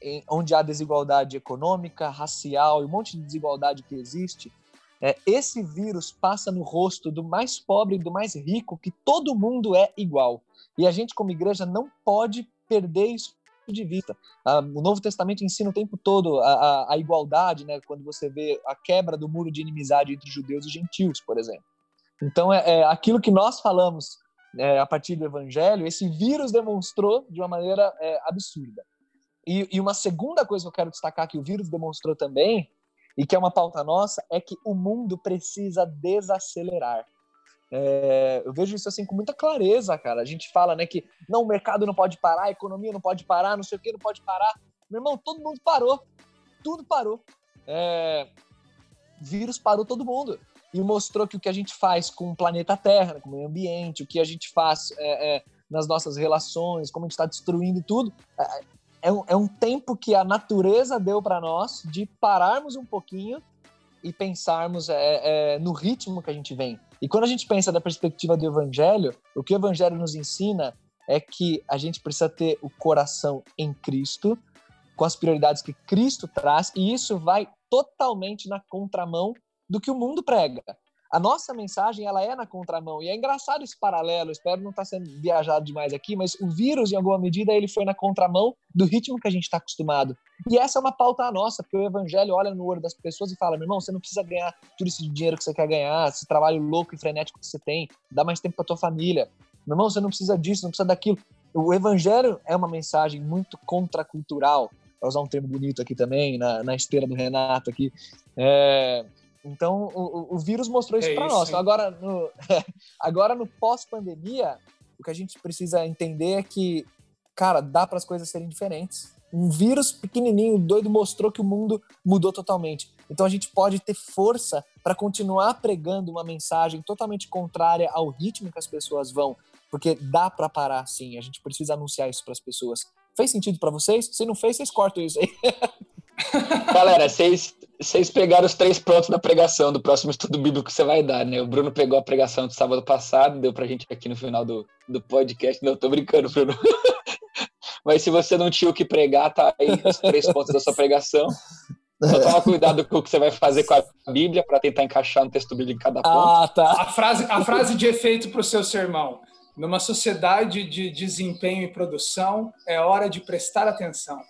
C: em, onde há desigualdade econômica, racial e um monte de desigualdade que existe, é, esse vírus passa no rosto do mais pobre e do mais rico, que todo mundo é igual. E a gente, como igreja, não pode perder isso de vista. Ah, o Novo Testamento ensina o tempo todo a, a, a, igualdade, né? Quando você vê a quebra do muro de inimizade entre judeus e gentios, por exemplo. Então, é, é aquilo que nós falamos é, a partir do Evangelho, esse vírus demonstrou de uma maneira é, absurda. E, e uma segunda coisa que eu quero destacar que o vírus demonstrou também, e que é uma pauta nossa, é que o mundo precisa desacelerar. É, eu vejo isso assim com muita clareza, cara. A gente fala, né, que não, o mercado não pode parar, a economia não pode parar, não sei o que não pode parar. Meu irmão, todo mundo parou. Tudo parou. É, vírus parou todo mundo. E mostrou que o que a gente faz com o planeta Terra, com o meio ambiente, o que a gente faz é, é, nas nossas relações, como a gente está destruindo tudo, é, um, é um tempo que a natureza deu para nós de pararmos um pouquinho e pensarmos é, é, no ritmo que a gente vem. E quando a gente pensa da perspectiva do Evangelho, o que o Evangelho nos ensina é que a gente precisa ter o coração em Cristo, com as prioridades que Cristo traz, e isso vai totalmente na contramão do que o mundo prega a nossa mensagem ela é na contramão. E é engraçado esse paralelo, espero não estar tá sendo viajado demais aqui, mas o vírus, em alguma medida, ele foi na contramão do ritmo que a gente está acostumado. E essa é uma pauta nossa, porque o evangelho olha no olho das pessoas e fala: meu irmão, você não precisa ganhar tudo esse dinheiro que você quer ganhar, esse trabalho louco e frenético que você tem, dá mais tempo para tua família. Meu irmão, você não precisa disso, não precisa daquilo. O evangelho é uma mensagem muito contracultural, para usar um termo bonito aqui também, na, na esteira do Renato aqui. É, então, o, o vírus mostrou isso é para nós. Então, agora, no, *laughs* agora, no pós-pandemia, o que a gente precisa entender é que, cara, dá para as coisas serem diferentes. Um vírus pequenininho, doido, mostrou que o mundo mudou totalmente. Então, a gente pode ter força para continuar pregando uma mensagem totalmente contrária ao ritmo que as pessoas vão, porque dá para parar, sim. A gente precisa anunciar isso para as pessoas. Fez sentido para vocês? Se não fez, vocês cortam isso aí. *laughs*
B: Galera, vocês, vocês pegaram os três pontos da pregação do próximo estudo bíblico que você vai dar, né? O Bruno pegou a pregação do sábado passado, deu pra gente aqui no final do, do podcast. Não, tô brincando, Bruno. *laughs* Mas se você não tinha o que pregar, tá aí os três pontos da sua pregação. Só toma cuidado com o que você vai fazer com a Bíblia para tentar encaixar no texto bíblico em cada ponto. Ah,
F: tá. A frase, a frase de efeito para o seu sermão. Numa sociedade de desempenho e produção, é hora de prestar atenção.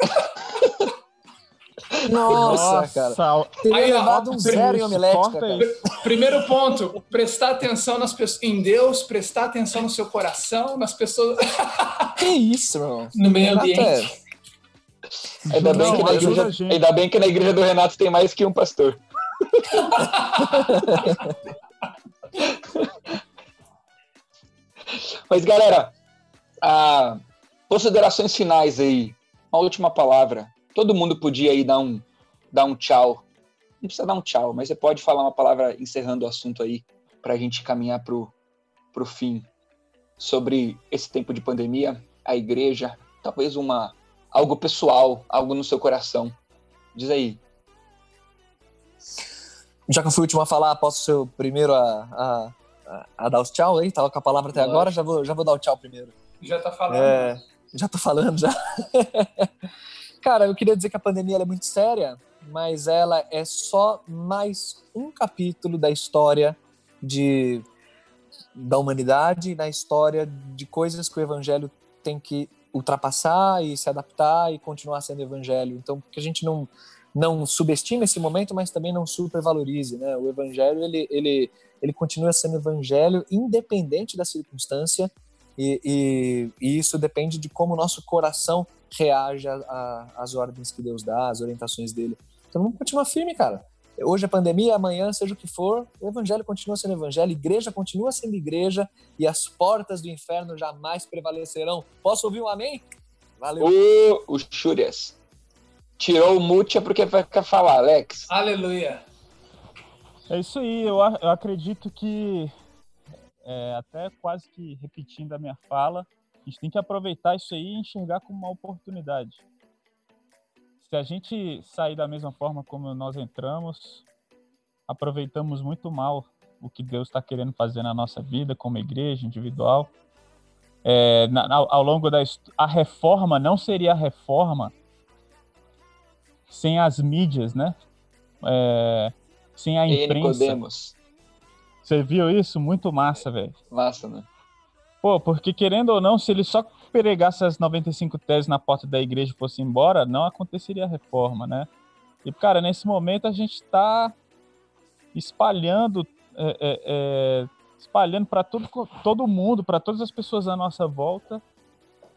F: *laughs*
C: Nossa, cara. Teria Aí, levado um zero em homilética, cara.
F: Primeiro ponto, prestar atenção nas pessoas, em Deus, prestar atenção no seu coração, nas pessoas. *laughs*
C: que isso, irmão.
G: No meio ambiente.
B: Ainda, bem que na igreja, ainda bem que na igreja do Renato tem mais que um pastor. *laughs* Mas, galera, ah, considerações finais aí. Uma última palavra todo mundo podia aí dar um, dar um tchau. Não precisa dar um tchau, mas você pode falar uma palavra encerrando o assunto aí, para a gente caminhar para o fim. Sobre esse tempo de pandemia, a igreja, talvez uma algo pessoal, algo no seu coração. Diz aí.
C: Já que eu fui o último a falar, posso ser o primeiro a, a, a dar os tchau aí? Tava com a palavra até agora, já vou, já vou dar o tchau primeiro.
F: Já tá falando. É,
C: já tô falando, já. *laughs* Cara, eu queria dizer que a pandemia é muito séria, mas ela é só mais um capítulo da história de, da humanidade, na história de coisas que o evangelho tem que ultrapassar e se adaptar e continuar sendo evangelho. Então, que a gente não não subestime esse momento, mas também não supervalorize, né? O evangelho ele ele ele continua sendo evangelho independente da circunstância e, e, e isso depende de como o nosso coração reage às ordens que Deus dá, às orientações dele. Então vamos continuar firme, cara. Hoje é pandemia, amanhã, seja o que for, o evangelho continua sendo evangelho, a igreja continua sendo igreja e as portas do inferno jamais prevalecerão. Posso ouvir um amém?
B: Valeu. O, o Chúrias tirou o mute é porque vai ficar falar, Alex.
F: Aleluia.
D: É isso aí, eu, eu acredito que, é, até quase que repetindo a minha fala, a gente tem que aproveitar isso aí e enxergar como uma oportunidade se a gente sair da mesma forma como nós entramos, aproveitamos muito mal o que Deus está querendo fazer na nossa vida, como igreja individual. É, na, ao longo da a reforma não seria a reforma sem as mídias, né? É, sem a imprensa. Você viu isso? Muito massa, velho.
B: Massa, né?
D: Pô, porque querendo ou não, se ele só pregasse as 95 teses na porta da igreja e fosse embora, não aconteceria a reforma, né? E, cara, nesse momento a gente está espalhando, é, é, é, espalhando para todo, todo mundo, para todas as pessoas à nossa volta,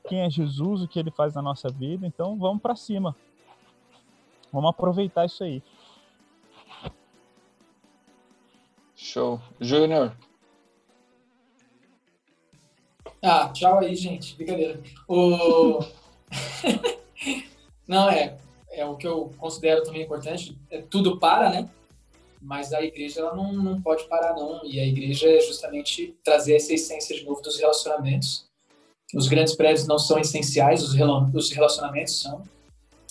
D: quem é Jesus, o que ele faz na nossa vida. Então, vamos para cima. Vamos aproveitar isso aí.
B: Show. Júnior.
G: Ah, tchau aí, gente. Brincadeira. O... *laughs* Não, é, é o que eu considero também importante. É, tudo para, né? Mas a igreja ela não, não pode parar, não. E a igreja é justamente trazer essa essência de novo dos relacionamentos. Os grandes prédios não são essenciais, os relacionamentos são.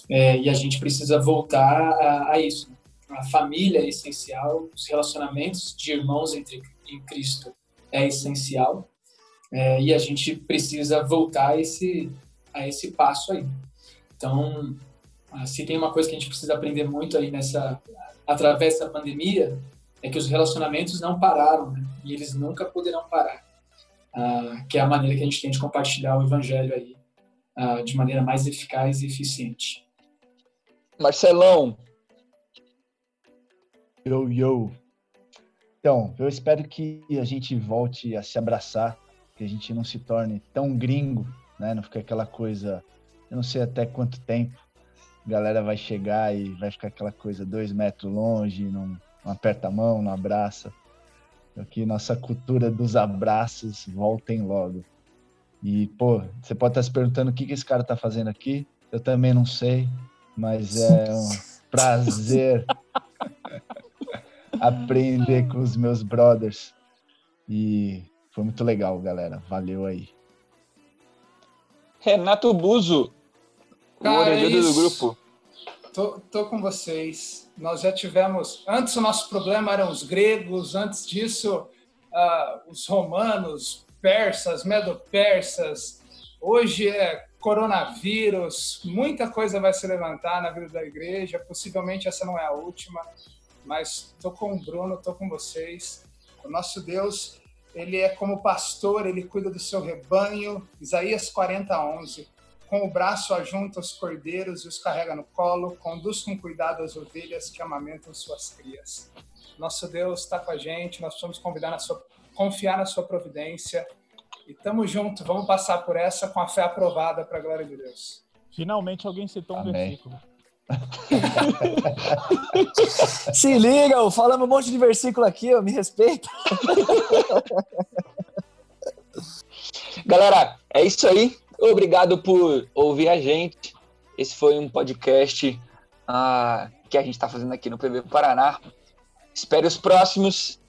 G: É, e a gente precisa voltar a, a, isso. A família é essencial, os relacionamentos de irmãos entre, em Cristo é essencial. É, e a gente precisa voltar a esse, a esse passo aí. Então, ah, se tem uma coisa que a gente precisa aprender muito aí nessa, através da pandemia, é que os relacionamentos não pararam, né? e eles nunca poderão parar. Ah, que é a maneira que a gente tem de compartilhar o evangelho aí ah, de maneira mais eficaz e eficiente.
B: Marcelão.
E: Yo, yo. Então, eu espero que a gente volte a se abraçar que a gente não se torne tão gringo, né? Não fica aquela coisa, eu não sei até quanto tempo a galera vai chegar e vai ficar aquela coisa dois metros longe, não, não aperta a mão, não abraça. Que nossa cultura dos abraços voltem logo. E, pô, você pode estar se perguntando o que, que esse cara tá fazendo aqui. Eu também não sei, mas é um *laughs* prazer aprender com os meus brothers. E foi muito legal, galera. Valeu aí.
B: Renato Buzo,
F: Cara, o orelhudo do grupo. Tô, tô com vocês. Nós já tivemos. Antes o nosso problema eram os gregos, antes disso, uh, os romanos, persas, medo-persas. Hoje é coronavírus. Muita coisa vai se levantar na vida da igreja. Possivelmente essa não é a última, mas tô com o Bruno, tô com vocês. O nosso Deus ele é como pastor, ele cuida do seu rebanho. Isaías 40, 11. Com o braço ajunta os cordeiros e os carrega no colo, conduz com cuidado as ovelhas que amamentam suas crias. Nosso Deus está com a gente, nós precisamos convidar na sua, confiar na sua providência. E estamos juntos, vamos passar por essa com a fé aprovada para a glória de Deus.
D: Finalmente alguém citou um Amém. versículo. *laughs*
C: Se liga, falamos um monte de versículo aqui, ó, me respeita.
B: Galera, é isso aí. Obrigado por ouvir a gente. Esse foi um podcast uh, que a gente está fazendo aqui no PB Paraná. Espero os próximos.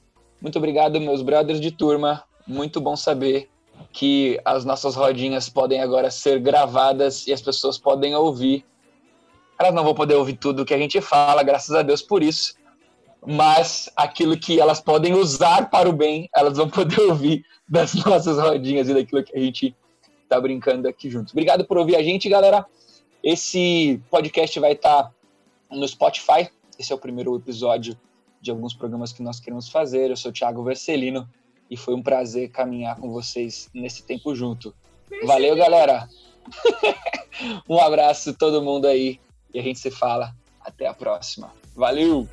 B: Muito obrigado, meus brothers de turma. Muito bom saber que as nossas rodinhas podem agora ser gravadas e as pessoas podem ouvir elas não vão poder ouvir tudo que a gente fala, graças a Deus por isso. Mas aquilo que elas podem usar para o bem, elas vão poder *laughs* ouvir das nossas rodinhas e daquilo que a gente está brincando aqui juntos. Obrigado por ouvir a gente, galera. Esse podcast vai estar tá no Spotify. Esse é o primeiro episódio de alguns programas que nós queremos fazer. Eu sou o Thiago Vercelino e foi um prazer caminhar com vocês nesse tempo junto. Valeu, galera! *laughs* um abraço todo mundo aí e a gente se fala. Até a próxima. Valeu!